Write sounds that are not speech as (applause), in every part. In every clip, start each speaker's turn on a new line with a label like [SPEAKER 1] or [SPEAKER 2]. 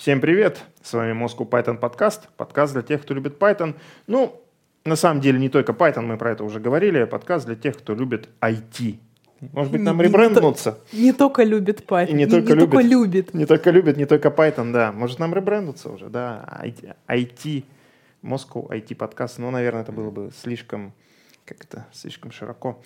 [SPEAKER 1] Всем привет! С вами Moscow Python подкаст. Подкаст для тех, кто любит Python. Ну, на самом деле, не только Python, мы про это уже говорили. Подкаст для тех, кто любит IT. Может быть, нам ребренднуться?
[SPEAKER 2] Не, не только любит Python.
[SPEAKER 1] И не
[SPEAKER 2] не,
[SPEAKER 1] только
[SPEAKER 2] не только
[SPEAKER 1] любит.
[SPEAKER 2] любит.
[SPEAKER 1] Не только любит, не только Python, да. Может, нам ребрендиться уже, да. IT Moscow IT подкаст. Ну, наверное, это было бы слишком, как это, слишком широко.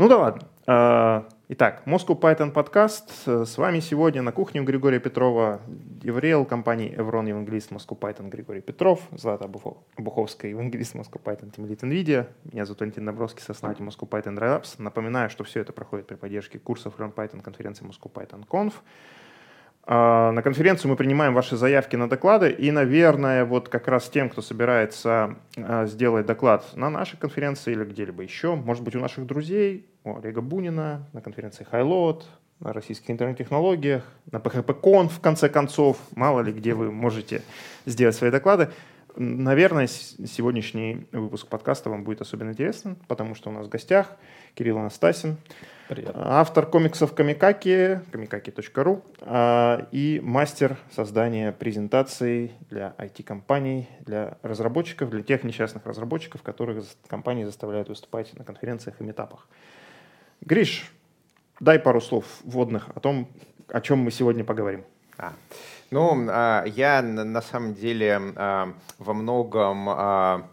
[SPEAKER 1] Ну да ладно. А, Итак, Moscow Python подкаст. С вами сегодня на кухне у Григория Петрова Еврел, компании Evron евангелист Moscow Python Григорий Петров, Злата Обуховская евангелист Moscow Python Lead NVIDIA. Меня зовут Валентин Добровский, сооснователь Moscow Python Labs. Напоминаю, что все это проходит при поддержке курсов Learn Python конференции Moscow Python Conf. А, На конференцию мы принимаем ваши заявки на доклады, и, наверное, вот как раз тем, кто собирается а, сделать доклад на нашей конференции или где-либо еще, может быть, у наших друзей, у Олега Бунина, на конференции Highload, на российских интернет-технологиях, на PHP-Con, в конце концов, мало ли где вы можете сделать свои доклады. Наверное, сегодняшний выпуск подкаста вам будет особенно интересен, потому что у нас в гостях Кирилл Анастасин,
[SPEAKER 3] Привет.
[SPEAKER 1] автор комиксов Камикаки, kamikaki.ru а, и мастер создания презентаций для IT-компаний, для разработчиков, для тех несчастных разработчиков, которых компании заставляют выступать на конференциях и метапах. Гриш, дай пару слов вводных о том, о чем мы сегодня поговорим.
[SPEAKER 3] А, Ну, а, я на самом деле а, во многом а,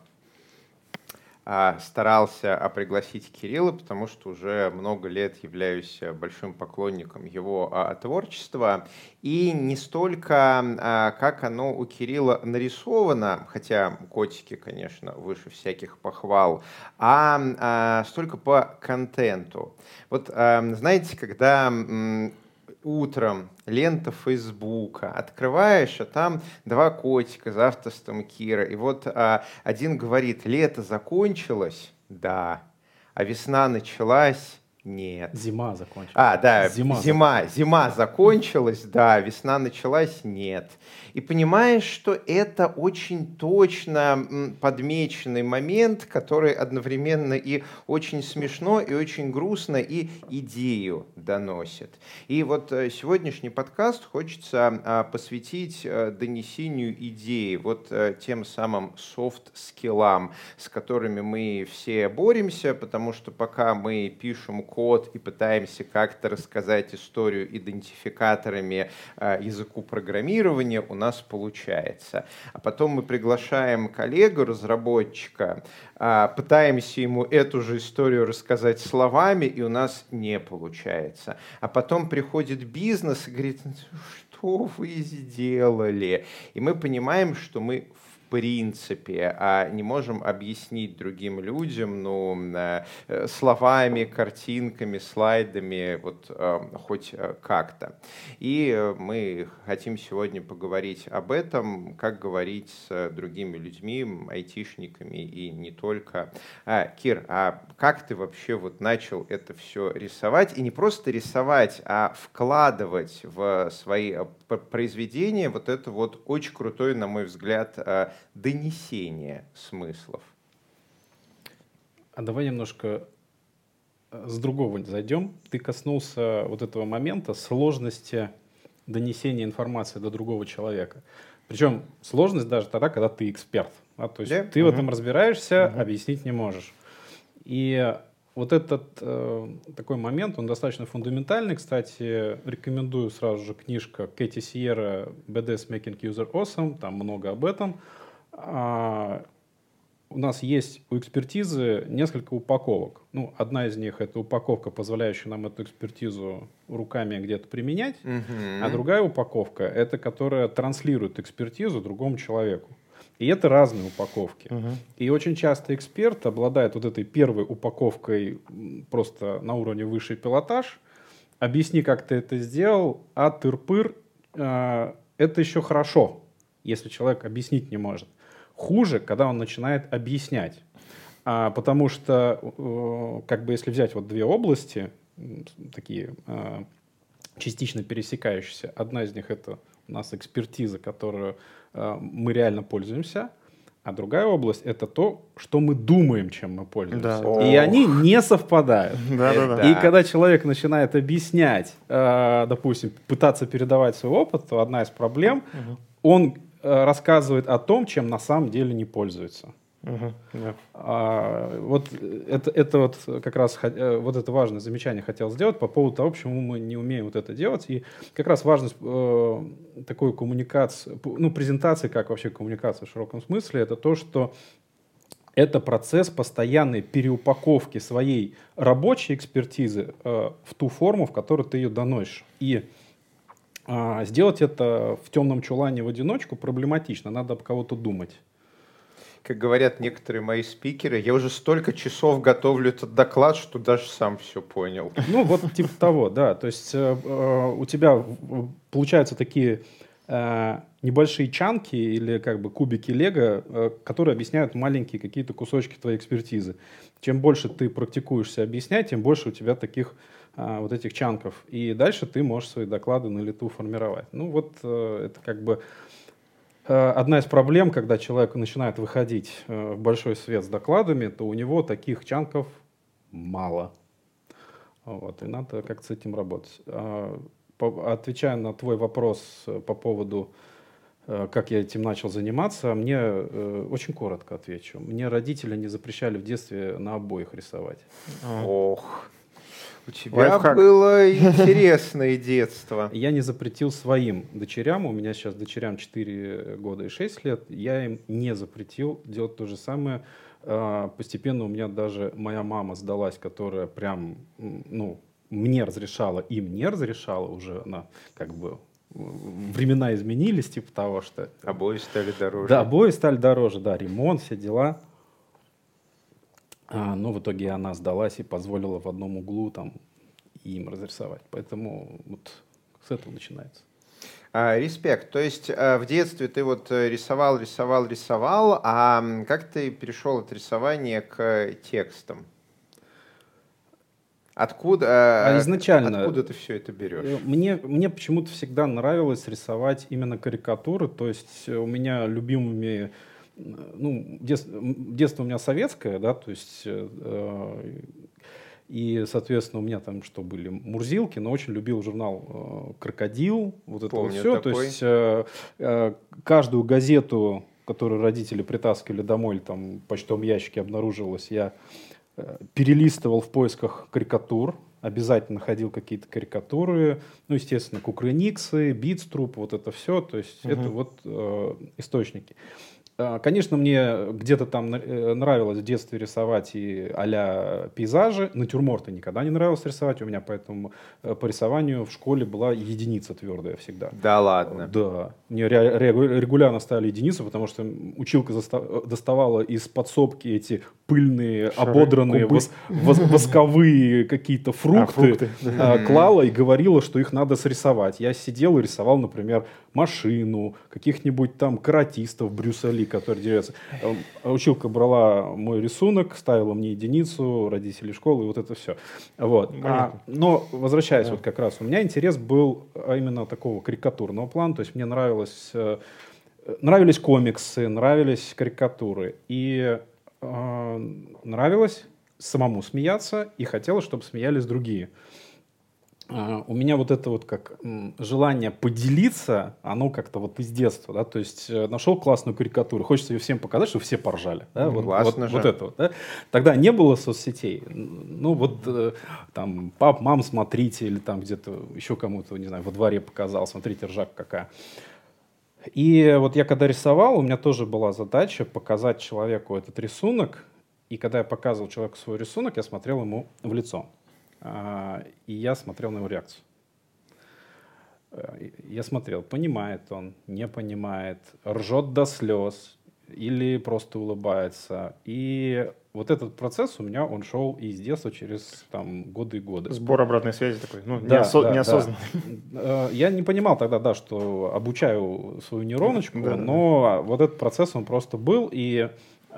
[SPEAKER 3] старался а, пригласить Кирилла, потому что уже много лет являюсь а, большим поклонником его а, творчества. И не столько, а, как оно у Кирилла нарисовано, хотя котики, конечно, выше всяких похвал, а, а, столько по контенту. Вот а, знаете, когда утром лента Фейсбука, открываешь, а там два котика за автостом Кира. И вот а, один говорит, лето закончилось, да, а весна началась, нет.
[SPEAKER 4] Зима закончилась.
[SPEAKER 3] А, да,
[SPEAKER 4] Зима
[SPEAKER 3] зима, зима, закончилась, да, весна началась, нет. И понимаешь, что это очень точно подмеченный момент, который одновременно и очень смешно, и очень грустно, и идею доносит. И вот э, сегодняшний подкаст хочется а, посвятить э, донесению идеи, вот э, тем самым софт-скиллам, с которыми мы все боремся, потому что пока мы пишем код и пытаемся как-то рассказать историю идентификаторами э, языку программирования, у нас получается. А потом мы приглашаем коллегу, разработчика, а, пытаемся ему эту же историю рассказать словами, и у нас не получается. А потом приходит бизнес и говорит, что вы сделали? И мы понимаем, что мы принципе, а не можем объяснить другим людям, ну, э, словами, картинками, слайдами, вот э, хоть э, как-то. И мы хотим сегодня поговорить об этом, как говорить с другими людьми, айтишниками и не только. А, Кир, а как ты вообще вот начал это все рисовать? И не просто рисовать, а вкладывать в свои произведения вот это вот очень крутое, на мой взгляд, донесение смыслов.
[SPEAKER 4] А давай немножко э, с другого зайдем. Ты коснулся вот этого момента сложности донесения информации до другого человека. Причем сложность даже тогда, когда ты эксперт. да, то есть
[SPEAKER 3] Да,
[SPEAKER 4] ты в
[SPEAKER 3] мгм.
[SPEAKER 4] этом разбираешься,
[SPEAKER 1] Мгм.
[SPEAKER 4] объяснить не можешь. И вот этот э, такой момент, он достаточно фундаментальный. Кстати, рекомендую сразу же книжка Кэти Сиера «BDS Making User Awesome». Там много об этом. А, у нас есть у экспертизы несколько упаковок. Ну, одна из них это упаковка, позволяющая нам эту экспертизу руками где-то применять, а другая упаковка это которая транслирует экспертизу другому человеку. И это разные упаковки. И очень часто эксперт обладает вот этой первой упаковкой просто на уровне высший пилотаж. Объясни, как ты это сделал, а тыр-пыр, э, это еще хорошо, если человек объяснить не может. Хуже, когда он начинает объяснять. А, потому что, э, как бы если взять вот две области, такие э, частично пересекающиеся, одна из них это у нас экспертиза, которую э, мы реально пользуемся, а другая область это то, что мы думаем, чем мы пользуемся.
[SPEAKER 1] Да.
[SPEAKER 4] И они не совпадают.
[SPEAKER 1] Да, (laughs) да, да.
[SPEAKER 3] Да.
[SPEAKER 4] И когда человек начинает объяснять, э, допустим, пытаться передавать свой опыт, то одна из проблем, он рассказывает о том, чем на самом деле не пользуется.
[SPEAKER 1] Мгм, да.
[SPEAKER 4] А, вот это, это вот как раз э, вот это важное замечание хотел сделать по поводу того, почему мы не умеем вот это делать. И как раз важность э, такой коммуникации, ну, презентации, как вообще коммуникация в широком смысле, это то, что это процесс постоянной переупаковки своей рабочей экспертизы э, в ту форму, в которую ты ее доносишь. И а, сделать это в темном чулане в одиночку проблематично, надо об кого-то думать.
[SPEAKER 3] Как говорят некоторые мои спикеры, я уже столько часов готовлю этот доклад, что даже сам все понял.
[SPEAKER 4] Ну, вот типа того, да. То есть э, э, у тебя получаются такие э, небольшие чанки или как бы кубики лего, э, которые объясняют маленькие какие-то кусочки твоей экспертизы. Чем больше ты практикуешься объяснять, тем больше у тебя таких вот этих чанков. И дальше ты можешь свои доклады на лету формировать. Ну, вот э, это как бы э, одна из проблем, когда человек начинает выходить э, в большой свет с докладами, то у него таких чанков мало. Вот, и надо как-то с этим работать. А, Отвечая на твой вопрос по поводу, как я этим начал заниматься, мне очень коротко отвечу. Мне родители не запрещали в детстве на обоих рисовать.
[SPEAKER 1] А.
[SPEAKER 3] Ох, у тебя
[SPEAKER 1] Лайфхак.
[SPEAKER 3] было интересное детство. (laughs)
[SPEAKER 4] Я не запретил своим дочерям, у меня сейчас дочерям 4 года и 6 лет, я им не запретил делать то же самое. А, Постепенно у меня даже моя мама сдалась, которая прям, ну, мне разрешала, им не разрешала уже, она как бы м, времена изменились, типа того, что...
[SPEAKER 3] Обои стали дороже.
[SPEAKER 4] Да, обои стали дороже, да, ремонт, все дела. А, но в итоге она сдалась и позволила в одном углу там им разрисовать. Поэтому вот с этого начинается.
[SPEAKER 3] А, респект. То есть а, в детстве ты вот э, рисовал, рисовал, рисовал, а как ты перешел от рисования к э, текстам? Откуда, э,
[SPEAKER 4] А изначально-
[SPEAKER 3] откуда ты все это берешь?
[SPEAKER 4] Э, Мне, мне почему-то всегда нравилось рисовать именно карикатуры. То есть э, у меня любимыми... Ну, дет- м, детство у меня советское, да, то есть... э, э, и, соответственно, у меня там что были Мурзилки, но очень любил журнал э, Крокодил, вот это вот
[SPEAKER 3] Помню
[SPEAKER 4] все. То
[SPEAKER 3] такой.
[SPEAKER 4] есть э, э, каждую газету, которую родители притаскивали домой, или там в почтовом ящике обнаруживалась, я э, перелистывал в поисках карикатур, обязательно находил какие-то карикатуры, ну, естественно, Кукрыниксы, Битструп, вот это все, то есть
[SPEAKER 1] Мгм.
[SPEAKER 4] это вот э, источники. А, Конечно, мне где-то там э, нравилось в детстве рисовать и а пейзажи. Натюрморты никогда не нравилось рисовать. У меня поэтому э, по рисованию в школе была единица твердая всегда.
[SPEAKER 3] Да ладно.
[SPEAKER 4] Да. Мне ре- ре- регулярно ставили единицу, потому что училка доставала из подсобки эти пыльные,
[SPEAKER 1] Шары,
[SPEAKER 4] ободранные, вос- вос- восковые какие-то фрукты,
[SPEAKER 1] фрукты.
[SPEAKER 4] а,
[SPEAKER 3] Мгм.
[SPEAKER 4] клала и говорила, что их надо срисовать. Я сидел и рисовал, например, машину, каких-нибудь там каратистов Брюса Ли, которые дерутся. Эм, Училка брала мой рисунок, ставила мне единицу, родители школы, и вот это все. Вот. А, но возвращаясь
[SPEAKER 1] Да.
[SPEAKER 4] вот как раз, у меня интерес был а, именно такого карикатурного плана, то есть мне нравилось, э, нравились комиксы, нравились карикатуры, и э, нравилось самому смеяться, и хотелось, чтобы смеялись другие. А, У меня вот это вот как желание поделиться, оно как-то вот из детства, да, то есть э, нашел классную карикатуру, хочется ее всем показать, чтобы все поржали, да, вот,
[SPEAKER 3] классно
[SPEAKER 4] вот,
[SPEAKER 3] же.
[SPEAKER 4] вот это вот, да. Тогда не было соцсетей, ну вот э, там пап, мам, смотрите, или там где-то еще кому-то, не знаю, во дворе показал, смотрите, ржак какая. И вот я когда рисовал, у меня тоже была задача показать человеку этот рисунок, и когда я показывал человеку свой рисунок, я смотрел ему в лицо. А, И я смотрел на его реакцию. Э, Я смотрел, понимает он, не понимает, ржет до слез или просто улыбается. И вот этот процесс у меня, он шел и с детства через там, годы и годы.
[SPEAKER 1] Сбор обратной связи такой, ну,
[SPEAKER 4] Да,
[SPEAKER 1] неосо-
[SPEAKER 4] да,
[SPEAKER 1] неосознанно.
[SPEAKER 4] Э, Я не понимал тогда, да, что обучаю свою нейроночку,
[SPEAKER 1] Да, да,
[SPEAKER 4] но вот этот процесс, он просто был, и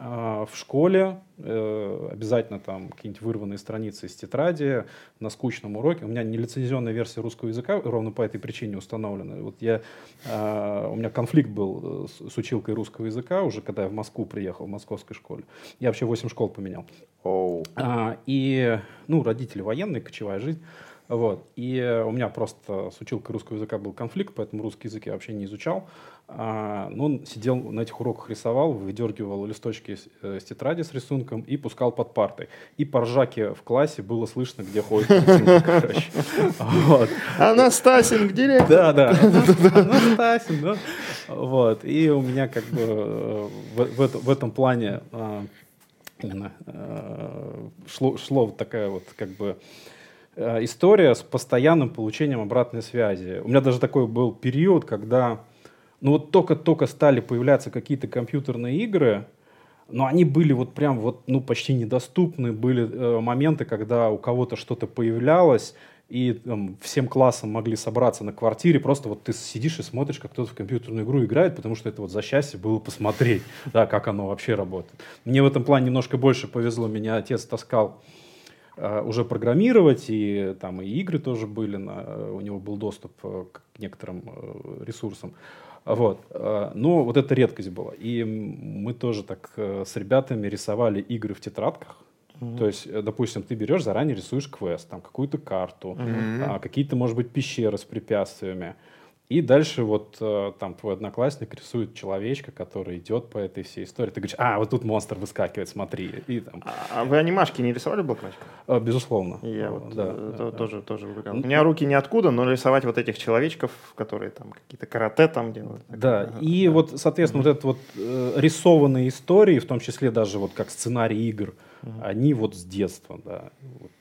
[SPEAKER 4] А, в школе э, обязательно там какие-нибудь вырванные страницы из тетради на скучном уроке. У меня нелицензионная версия русского языка ровно по этой причине установлена. Вот я, а, у меня конфликт был с, с училкой русского языка уже, когда я в Москву приехал, в московской школе. Я вообще 8 школ поменял.
[SPEAKER 3] Oh.
[SPEAKER 4] А, и, ну, родители военные, кочевая жизнь. Вот. И у меня просто с училкой русского языка был конфликт, поэтому русский язык я вообще не изучал. А, но он сидел на этих уроках, рисовал, выдергивал листочки с, э, с тетради с рисунком и пускал под партой. И по ржаке в классе было слышно, где ходит
[SPEAKER 1] Анастасин, где
[SPEAKER 4] Да, да. Анастасин, да. Вот. И у меня как бы э, в этом плане именно э, шло такая вот как бы Э, история с постоянным получением обратной связи. У меня даже такой был период, когда ну вот только-только стали появляться какие-то компьютерные игры, но они были вот прям вот, ну, почти недоступны. Были э, моменты, когда у кого-то что-то появлялось, и там, всем классом могли собраться на квартире, просто вот ты сидишь и смотришь, как кто-то в компьютерную игру играет, потому что это вот за счастье было посмотреть, да, как оно вообще работает. Мне в этом плане немножко больше повезло, меня отец таскал Э, уже программировать, и там и игры тоже были, на, э, у него был доступ э, к некоторым ресурсам. Вот. Но вот это редкость была. И мы тоже так с ребятами рисовали игры в тетрадках. Mm-hmm. То есть, допустим, ты берешь, заранее рисуешь квест, там какую-то карту, mm-hmm. какие-то, может быть, пещеры с препятствиями. И дальше вот э, там твой одноклассник рисует человечка, который идет по этой всей истории. Ты говоришь, а, вот тут монстр выскакивает, смотри. И, там...
[SPEAKER 1] А, а вы анимашки не рисовали в?
[SPEAKER 4] А, безусловно.
[SPEAKER 1] Я вот да, э, да, тоже, да. тоже увлекал. У меня руки ниоткуда, но рисовать вот этих человечков, которые там какие-то карате там делают.
[SPEAKER 4] Да, и да. вот, соответственно, mm-hmm. вот это вот э, рисованные истории, в том числе даже вот как сценарий игр, mm-hmm. они вот с детства, да. Вот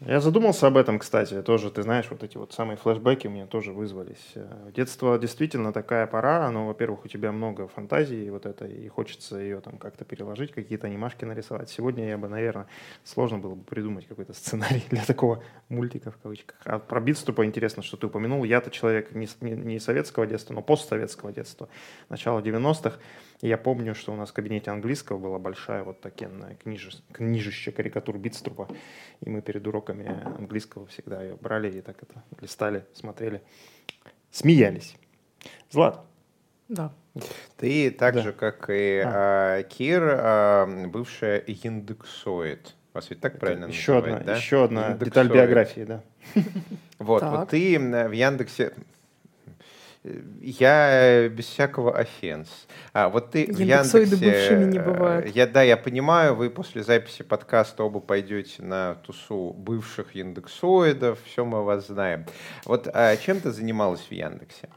[SPEAKER 1] я задумался об этом, кстати, тоже, ты знаешь, вот эти вот самые флешбеки у меня тоже вызвались. Э, детство действительно такая пора, но, во-первых, у тебя много фантазии вот это, и хочется ее там как-то переложить, какие-то анимашки нарисовать. Сегодня я бы, наверное, сложно было бы придумать какой-то (laughs) сценарий для такого мультика в кавычках. А про Битструпа интересно, что ты упомянул. Я-то человек не, не, не советского детства, но постсоветского детства, начала 90-х. Я помню, что у нас в кабинете английского была большая вот такенная книжи, книжище карикатур Битструпа, и мы перед уроками английского всегда ее брали и так это листали, смотрели, смеялись. Злат.
[SPEAKER 2] Да.
[SPEAKER 3] Ты так да. же, как и а. А, Кир, а, бывшая яндексоид. Вас ведь так правильно
[SPEAKER 1] еще называют, одна, да? Еще одна деталь биографии, да.
[SPEAKER 3] Вот, вот ты в Яндексе я без всякого offense. А вот ты в Яндексе...
[SPEAKER 2] бывшими не бывают.
[SPEAKER 3] Я, да, я понимаю, вы после записи подкаста оба пойдете на тусу бывших яндексоидов, все мы вас знаем. Вот а чем ты занималась в Яндексе?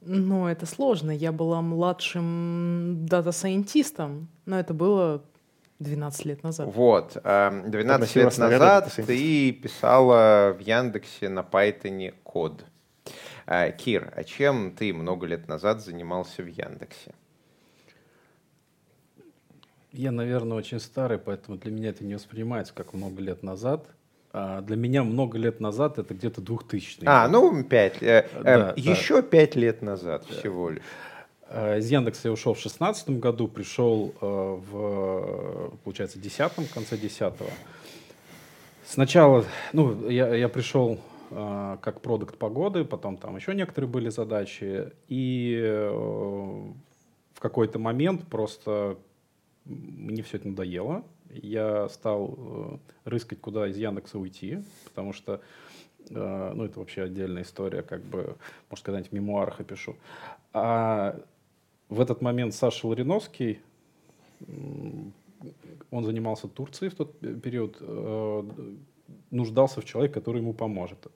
[SPEAKER 2] Ну, это сложно. Я была младшим дата-сайентистом, но это было 12 лет назад.
[SPEAKER 3] Вот. 12 а, лет назад ты писала в Яндексе на Python код. А, Кир, а чем ты много лет назад занимался в Яндексе?
[SPEAKER 4] Я, наверное, очень старый, поэтому для меня это не воспринимается как много лет назад. А для меня много лет назад это где-то 2000
[SPEAKER 3] А, ну, пять. Э, э, да, еще пять лет назад да. всего лишь.
[SPEAKER 4] А, из Яндекса я ушел в шестнадцатом году, пришел э, в, получается, десятом, в конце десятого. Сначала, ну, я, я пришел а, как продукт погоды, потом там еще некоторые были задачи. И э, в какой-то момент просто мне все это надоело. Я стал э, рыскать, куда из Яндекса уйти, потому что э, ну, это вообще отдельная история, как бы, может, когда-нибудь в мемуарах опишу. А в этот момент Саша Лариновский, он занимался Турцией в тот период, нуждался в человеке, который ему поможет.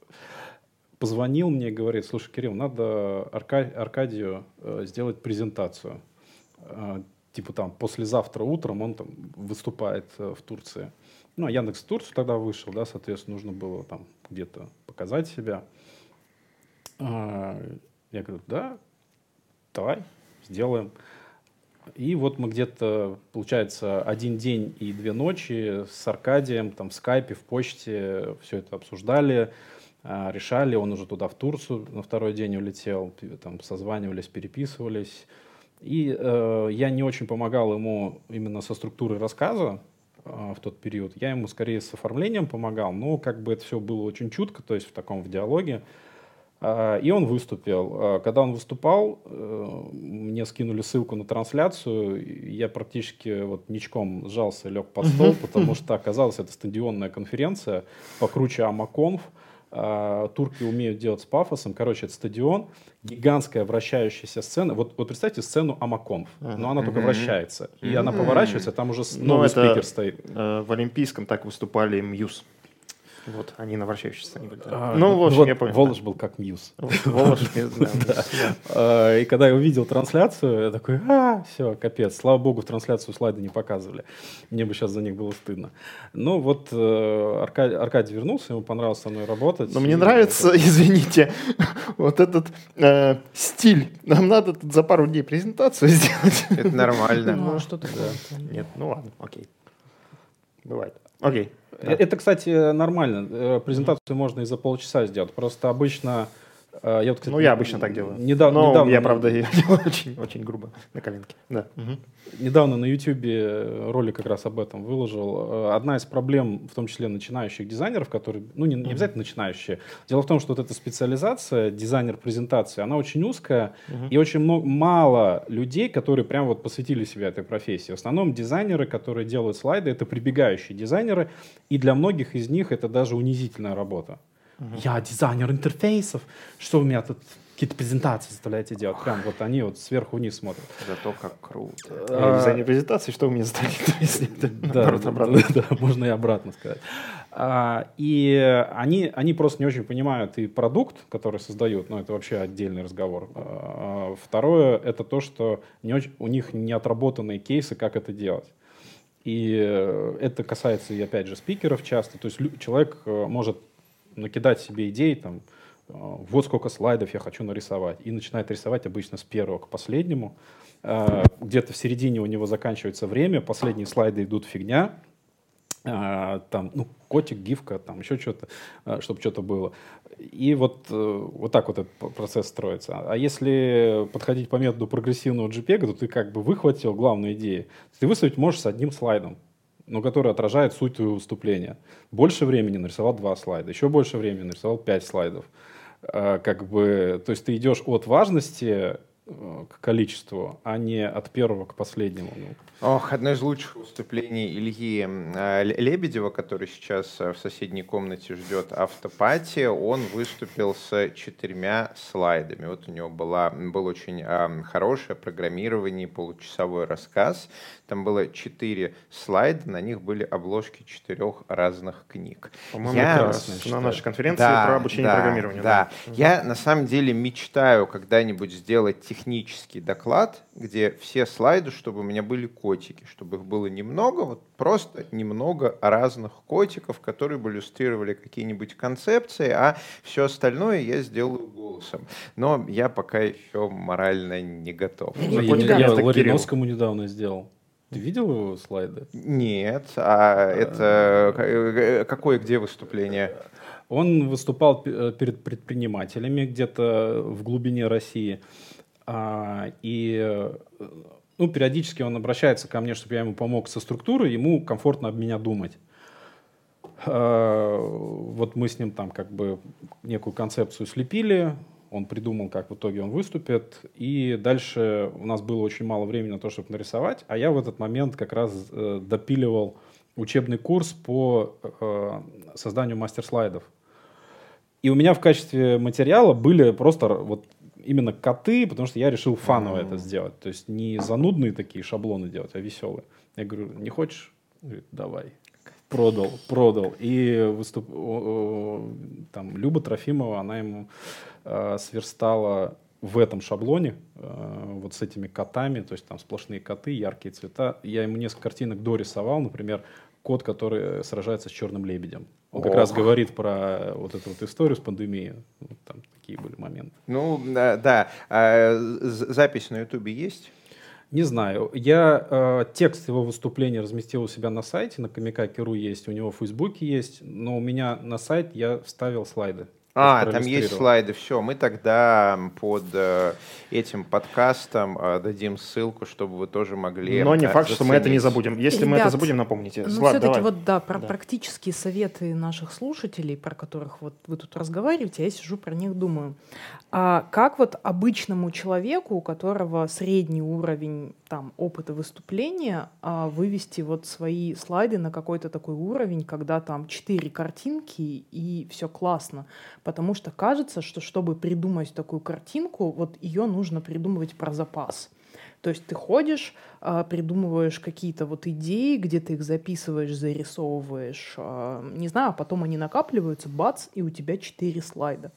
[SPEAKER 4] Позвонил мне говорит, слушай, Кирилл, надо Арка... Аркадию э, сделать презентацию. Э, типа там послезавтра утром он там выступает э, в Турции. Ну, а Яндекс Турцию тогда вышел, да, соответственно, нужно было там где-то показать себя. Э, я говорю, да, давай, сделаем. И вот мы где-то, получается, один день и две ночи с Аркадием там в скайпе, в почте все это обсуждали, а, решали. Он уже туда в Турцию на второй день улетел, там созванивались, переписывались. И э, я не очень помогал ему именно со структурой рассказа э, в тот период. Я ему скорее с оформлением помогал, но как бы это все было очень чутко, то есть в таком в диалоге. Э, и он выступил. Э, когда он выступал, э, мне скинули ссылку на трансляцию. Я практически вот ничком сжался, лег под стол, потому (laughs) что оказалось, это стадионная конференция покруче Амаконф. А, турки умеют делать с пафосом. Короче, это стадион, гигантская вращающаяся сцена. Вот, вот представьте сцену Амаконф, но она только вращается. И она поворачивается, там уже
[SPEAKER 1] Ну,
[SPEAKER 4] новый спикер стоит.
[SPEAKER 1] э, в Олимпийском так выступали Мьюз. Вот, они на вращающейся сцене были.
[SPEAKER 4] А,
[SPEAKER 1] ну, в общем,
[SPEAKER 4] вот
[SPEAKER 1] я понял.
[SPEAKER 4] Волош был как
[SPEAKER 1] Muse. Волош, (laughs) да.
[SPEAKER 4] А, И когда я увидел трансляцию, я такой, а, все, капец. Слава богу, в трансляцию слайды не показывали. Мне бы сейчас за них было стыдно. Ну вот э, Арка- Аркадий вернулся, ему понравилось со мной работать.
[SPEAKER 1] Но мне нравится, (laughs) извините, вот этот э, стиль. Нам надо тут за пару дней презентацию (laughs) сделать.
[SPEAKER 3] Это нормально.
[SPEAKER 2] Ну, а что такое?
[SPEAKER 1] Нет, ну ладно, окей. Бывает. Окей.
[SPEAKER 4] Э, Это, кстати, нормально. Э, Презентацию можно и за полчаса сделать. Просто обычно... э, Я вот, кстати,
[SPEAKER 1] Ну, я обычно так делаю.
[SPEAKER 4] Недавно,
[SPEAKER 1] Но
[SPEAKER 4] недавно,
[SPEAKER 1] я, правда, ее делаю (laughs) очень, очень грубо, на коленке. Да. Мгм.
[SPEAKER 4] недавно на YouTube ролик как раз об этом выложил. Э, Одна из проблем, в том числе начинающих дизайнеров, которые, ну, не, не обязательно начинающие. Дело в том, что вот эта специализация, дизайнер презентации, она очень узкая, и очень много, мало людей, которые прям вот посвятили себя этой профессии. В основном дизайнеры, которые делают слайды, это прибегающие дизайнеры, и для многих из них это даже унизительная работа. Я дизайнер интерфейсов, что вы меня тут какие-то презентации заставляете делать? Прям вот они вот сверху вниз смотрят.
[SPEAKER 3] Зато как круто.
[SPEAKER 1] Я дизайнер презентации, что вы мне задали? Если это
[SPEAKER 4] Да,
[SPEAKER 1] обратно.
[SPEAKER 4] да, можно и обратно сказать. А, и они, они просто не очень понимают и продукт, который создают, но это вообще отдельный разговор. А, Второе, это то, что не очень, у них не отработанные кейсы, как это делать. И э, это касается, и опять же, спикеров часто. То есть человек э, может накидать себе идеи, там, э, вот сколько слайдов я хочу нарисовать, и начинает рисовать обычно с первого к последнему. Э, Где-то в середине у него заканчивается время, последние слайды идут фигня, а, там, ну, котик, гифка, там еще что-то, чтобы что-то было. И вот, э, вот так вот этот процесс строится. А если подходить по методу прогрессивного JPEG, то ты как бы выхватил главную идею. Ты выставить можешь с одним слайдом, но который отражает суть твоего выступления. Больше времени нарисовал два слайда, еще больше времени нарисовал пять слайдов. А, Как бы, то есть ты идешь от важности э, к количеству, а не от первого к последнему. Ну,
[SPEAKER 3] Ох, одно из лучших выступлений Ильи э, Ле- Лебедева, который сейчас э, в соседней комнате ждет автопати, он выступил с четырьмя слайдами. Вот у него была, был очень э, хорошее программирование, получасовой рассказ. Там было четыре слайда, на них были обложки четырех разных книг.
[SPEAKER 1] По-моему,
[SPEAKER 3] Я-
[SPEAKER 1] на нашей конференции про обучение программированию.
[SPEAKER 3] Да. Я на самом деле мечтаю когда-нибудь сделать технический доклад, где все слайды, чтобы у меня были котики, чтобы их было немного, вот просто немного разных котиков, которые бы иллюстрировали какие-нибудь концепции, а все остальное я сделаю голосом. Но я пока еще морально не готов.
[SPEAKER 4] Я, я
[SPEAKER 1] наконец-то,
[SPEAKER 4] Лариновскому недавно сделал. Ты видел его слайды?
[SPEAKER 3] Нет, а это э, какое где выступление?
[SPEAKER 4] Он выступал э, перед предпринимателями где-то в глубине России. А, И э, ну, периодически он обращается ко мне, чтобы я ему помог со структурой, ему комфортно об меня думать. А, Вот мы с ним там как бы некую концепцию слепили, он придумал, как в итоге он выступит, и дальше у нас было очень мало времени на то, чтобы нарисовать, а я в этот момент как раз э, допиливал учебный курс по э, созданию мастер-слайдов. И у меня в качестве материала были просто вот именно коты, потому что я решил фаново это сделать. То есть не занудные такие шаблоны делать, а веселые. Я говорю, не хочешь? Говорит, давай. Продал, продал. И выступ... там Люба Трофимова, она ему э, сверстала в этом шаблоне, э, вот с этими котами, то есть там сплошные коты, яркие цвета. Я ему несколько картинок дорисовал, например, кот, который сражается с черным лебедем. Он как раз
[SPEAKER 3] Ох.
[SPEAKER 4] говорит про вот эту вот историю с пандемией. Вот там такие были моменты.
[SPEAKER 3] Ну, да, да. А, запись на ютубе есть?
[SPEAKER 4] Не знаю. Я э, текст его выступления разместил у себя на сайте, на Камикаке.ру есть, у него в Фейсбуке есть, но у меня на сайт я вставил слайды.
[SPEAKER 3] А, там есть слайды, все. Мы тогда под э, этим подкастом э, дадим ссылку, чтобы вы тоже могли.
[SPEAKER 1] Но не факт, заценить. что мы это не забудем. Если Ребят, мы это забудем, напомните.
[SPEAKER 2] Ну, все-таки вот да, про да. практические советы наших слушателей, про которых вот вы тут разговариваете, я сижу про них думаю. А как вот обычному человеку, у которого средний уровень там опыта выступления, а, вывести вот свои слайды на какой-то такой уровень, когда там четыре картинки и все классно, потому что кажется, что чтобы придумать такую картинку, вот ее нужно придумывать про запас. То есть ты ходишь, а, придумываешь какие-то вот идеи, где ты их записываешь, зарисовываешь, а, не знаю, а потом они накапливаются, бац, и у тебя четыре слайда.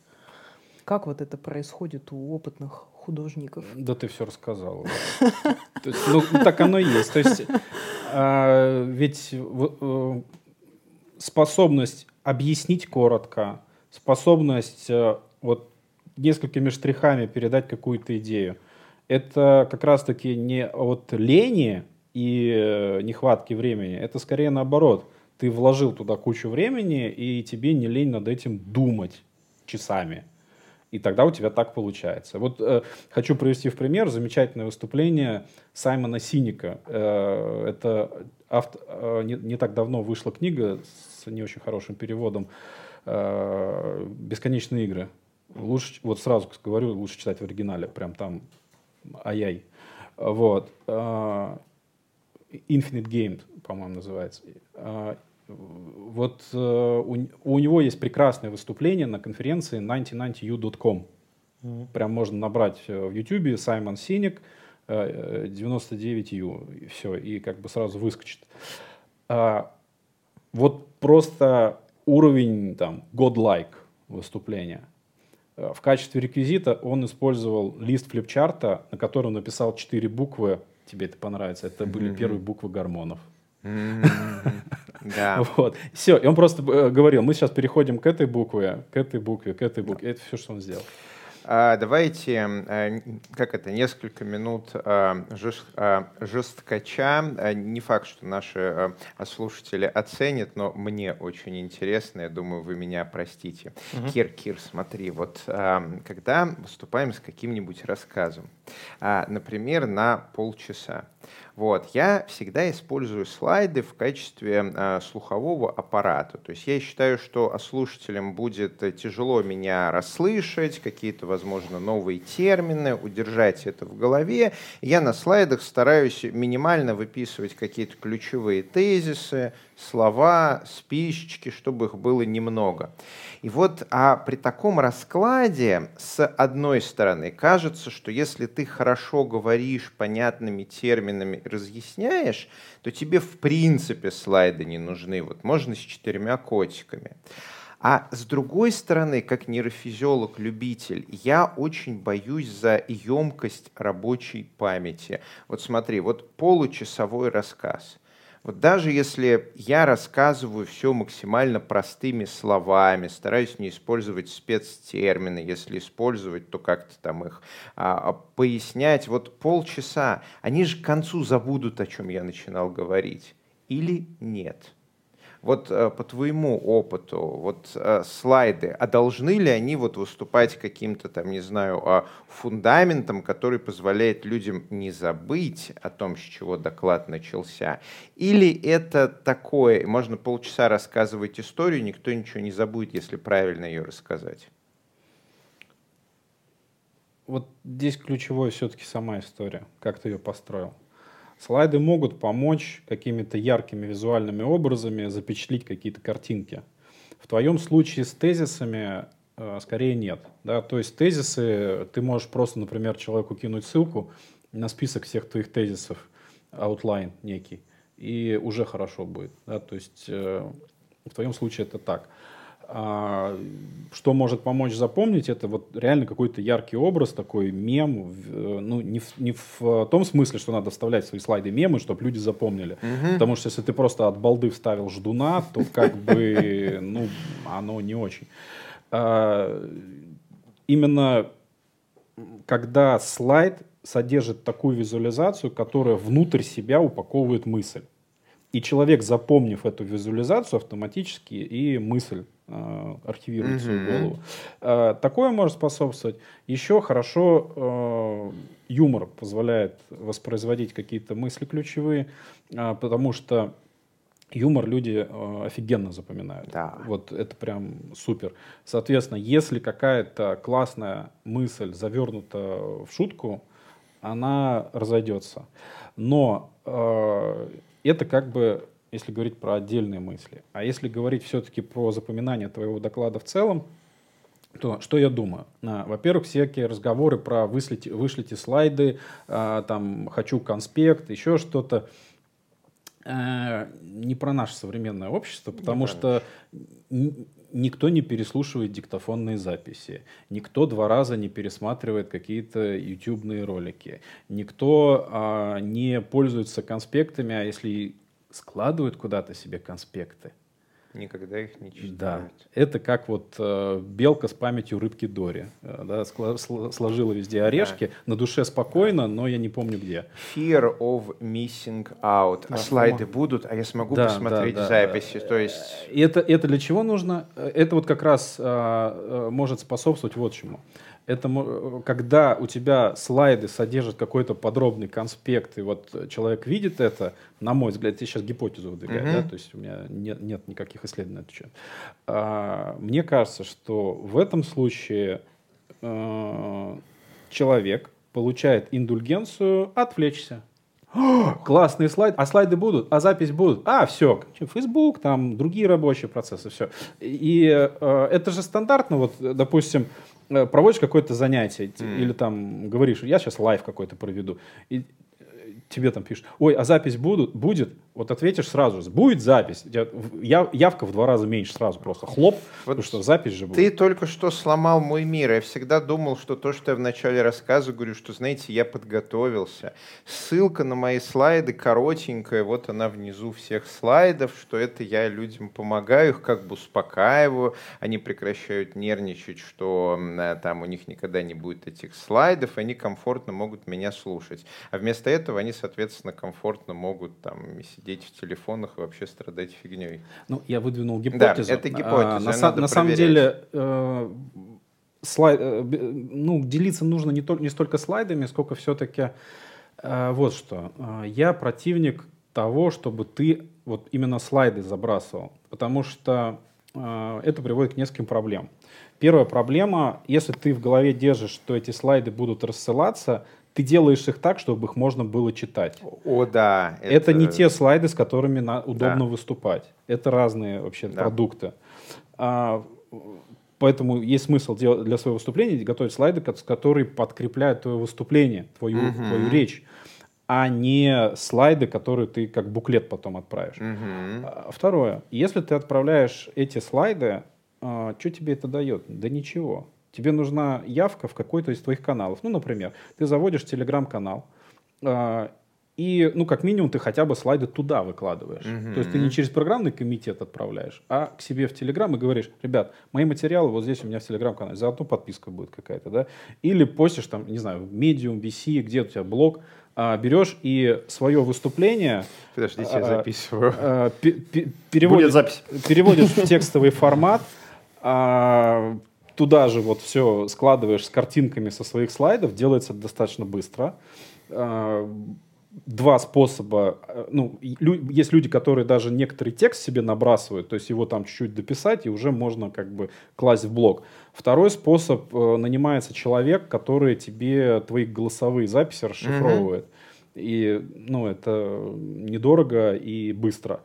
[SPEAKER 2] Как вот это происходит у опытных художников?
[SPEAKER 4] Да ты все рассказал. Ну, так оно и есть. То есть а, ведь э, способность объяснить коротко, способность э, вот несколькими штрихами передать какую-то идею, это как раз-таки не от лени и э, нехватки времени, это скорее наоборот. Ты вложил туда кучу времени, и тебе не лень над этим думать часами. И тогда у тебя так получается. Вот э, хочу привести в пример замечательное выступление Саймона Синика. Э, это авто, э, не, не так давно вышла книга с не очень хорошим переводом э, «Бесконечные игры». Лучше, вот сразу говорю, лучше читать в оригинале, прям там ай-яй. Вот. Э, Infinite Game, по-моему, называется. Э, вот э, у, у него есть прекрасное выступление на конференции 9090u.com. Mm-hmm. Прям можно набрать э, в YouTube Саймон Синик 99u, и все, и как бы сразу выскочит. А, вот просто уровень там godlike выступления. Э, в качестве реквизита он использовал лист флипчарта, на котором написал четыре буквы. Тебе это понравится. Это были mm-hmm. первые буквы гормонов.
[SPEAKER 3] Да. (laughs)
[SPEAKER 4] Вот. Все. И он просто э, говорил, мы сейчас переходим к этой букве, к этой букве, к этой букве. Это все, что он сделал.
[SPEAKER 3] А, давайте, э, как это, несколько минут э, жесткача. Не факт, что наши слушатели оценят, но мне очень интересно. Я думаю, вы меня простите. Угу. Кир, Кир, смотри, вот когда выступаем с каким-нибудь рассказом, а, например, на полчаса, вот. Я всегда использую слайды в качестве э, слухового аппарата. То есть я считаю, что слушателям будет тяжело меня расслышать, какие-то, возможно, новые термины, удержать это в голове. Я на слайдах стараюсь минимально выписывать какие-то ключевые тезисы, слова, спичечки, чтобы их было немного. И вот а при таком раскладе, с одной стороны, кажется, что если ты хорошо говоришь понятными терминами разъясняешь, то тебе в принципе слайды не нужны. Вот можно с четырьмя котиками. А с другой стороны, как нейрофизиолог-любитель, я очень боюсь за емкость рабочей памяти. Вот смотри, вот получасовой рассказ – вот даже если я рассказываю все максимально простыми словами, стараюсь не использовать спецтермины, если использовать, то как-то там их а, а, пояснять, вот полчаса, они же к концу забудут, о чем я начинал говорить. Или нет? Вот э, по твоему опыту, вот э, слайды, а должны ли они вот выступать каким-то там, не знаю, а, фундаментом, который позволяет людям не забыть о том, с чего доклад начался? Или это такое, можно полчаса рассказывать историю, никто ничего не забудет, если правильно ее рассказать?
[SPEAKER 4] Вот здесь ключевое все-таки сама история, как ты ее построил. Слайды могут помочь какими-то яркими визуальными образами запечатлить какие-то картинки. В твоем случае с тезисами э, скорее нет. Да? То есть тезисы, ты можешь просто, например, человеку кинуть ссылку на список всех твоих тезисов, outline некий, и уже хорошо будет. Да? То есть э, в твоем случае это так. А, что может помочь запомнить, это вот реально какой-то яркий образ, такой мем, э, ну не в, не в том смысле, что надо вставлять в свои слайды мемы, чтобы люди запомнили. Угу. Потому что если ты просто от балды вставил ждуна, то как бы, ну, оно не очень. А, именно когда слайд содержит такую визуализацию, которая внутрь себя упаковывает мысль. И человек, запомнив эту визуализацию, автоматически и мысль э, архивирует свою голову. Э, такое может способствовать. Еще хорошо э, юмор позволяет воспроизводить какие-то мысли ключевые, потому что юмор люди э, офигенно запоминают.
[SPEAKER 3] Да.
[SPEAKER 4] Вот это прям супер. Соответственно, если какая-то классная мысль завернута в шутку, она разойдется. Но э, это как бы, если говорить про отдельные мысли. А если говорить все-таки про запоминание твоего доклада в целом, то что я думаю? А, во-первых, всякие разговоры про вышлите, вышлите слайды, а, там хочу конспект, еще что-то. А, не про наше современное общество, потому что никто не переслушивает диктофонные записи, никто два раза не пересматривает какие-то ютубные ролики, никто а, не пользуется конспектами, а если складывают куда-то себе конспекты,
[SPEAKER 3] Никогда их не читают.
[SPEAKER 4] да, это как вот э, белка с памятью рыбки Дори. Э, да, скла- сл- сложила везде орешки, на душе спокойно, но я не помню где.
[SPEAKER 3] Fear of missing out. А
[SPEAKER 1] Да,
[SPEAKER 3] слайды будут, а я смогу
[SPEAKER 4] Да,
[SPEAKER 3] посмотреть
[SPEAKER 4] да, да.
[SPEAKER 3] записи. То есть...
[SPEAKER 4] Это, это для чего нужно? Э, Это вот как раз э, э, может способствовать вот чему. Это когда у тебя слайды содержат какой-то подробный конспект, и вот человек видит это, на мой взгляд, я сейчас гипотезу выдвигаю,
[SPEAKER 3] Мгм.
[SPEAKER 4] да, то есть у меня нет, нет никаких исследований на этот счет. А, Мне кажется, что в этом случае э, человек получает индульгенцию отвлечься. О, (gasps) Классный слайд. А слайды будут? А запись будут? А, все. Facebook, там другие рабочие процессы, все. И э, это же стандартно, вот, допустим, проводишь какое-то занятие,
[SPEAKER 3] Мгм.
[SPEAKER 4] или там говоришь, я сейчас live какой-то проведу, и э, тебе там пишут, ой, а запись будут, будет? Вот ответишь сразу же, будет запись. Я- Явка в два раза меньше сразу просто хлоп,
[SPEAKER 3] Вот
[SPEAKER 4] потому что запись же будет.
[SPEAKER 3] Ты только что сломал мой мир. Я всегда думал, что то, что я в начале рассказа говорю, что, знаете, я подготовился. Ссылка на мои слайды коротенькая, вот она внизу всех слайдов, что это я людям помогаю, их как бы успокаиваю, они прекращают нервничать, что э, там у них никогда не будет этих слайдов, они комфортно могут меня слушать. А вместо этого они, соответственно, комфортно могут там сидеть в телефонах и вообще страдать фигней.
[SPEAKER 4] Ну, я выдвинул гипотезу.
[SPEAKER 3] это гипотеза,
[SPEAKER 4] А, на, са- на самом деле, э, слай- э, ну, делиться нужно не, тол- не столько слайдами, сколько все-таки вот что. Э, Я противник того, чтобы ты вот именно слайды забрасывал, потому что э, это приводит к нескольким проблемам. Первая проблема, если ты в голове держишь, что эти слайды будут рассылаться, ты делаешь их так, чтобы их можно было читать.
[SPEAKER 3] О, да.
[SPEAKER 4] Это, не те слайды, с которыми на- удобно
[SPEAKER 3] Да.
[SPEAKER 4] выступать. Это разные вообще
[SPEAKER 3] Да.
[SPEAKER 4] продукты. А, поэтому есть смысл делать для своего выступления готовить слайды, ко- которые подкрепляют твое выступление, твою,
[SPEAKER 3] Мгм.
[SPEAKER 4] твою речь, а не слайды, которые ты как буклет потом отправишь.
[SPEAKER 3] Мгм.
[SPEAKER 4] А, Второе. Если ты отправляешь эти слайды, что тебе это дает? Да ничего. Тебе нужна явка в какой-то из твоих каналов. Ну, например, ты заводишь телеграм-канал, а, и, ну, как минимум, ты хотя бы слайды туда выкладываешь.
[SPEAKER 3] Мгм.
[SPEAKER 4] То есть ты не через программный комитет отправляешь, а к себе в Телеграм и говоришь, ребят, мои материалы вот здесь у меня в Телеграм-канале, заодно подписка будет какая-то, да? Или постишь там, не знаю, в Medium, VC, где у тебя блог, а, берешь и свое выступление
[SPEAKER 3] Подождите,
[SPEAKER 4] А,
[SPEAKER 3] я записываю.
[SPEAKER 4] э,
[SPEAKER 1] Будет
[SPEAKER 4] переводишь,
[SPEAKER 1] запись.
[SPEAKER 4] переводишь в текстовый формат, а, туда же вот все складываешь с картинками со своих слайдов, делается достаточно быстро. А, Два способа. э, Ну, лю- есть люди, которые даже некоторый текст себе набрасывают, то есть его там чуть-чуть дописать, и уже можно как бы класть в блог. Второй способ, э, нанимается человек, который тебе твои голосовые записи расшифровывает. И, ну, это недорого и быстро.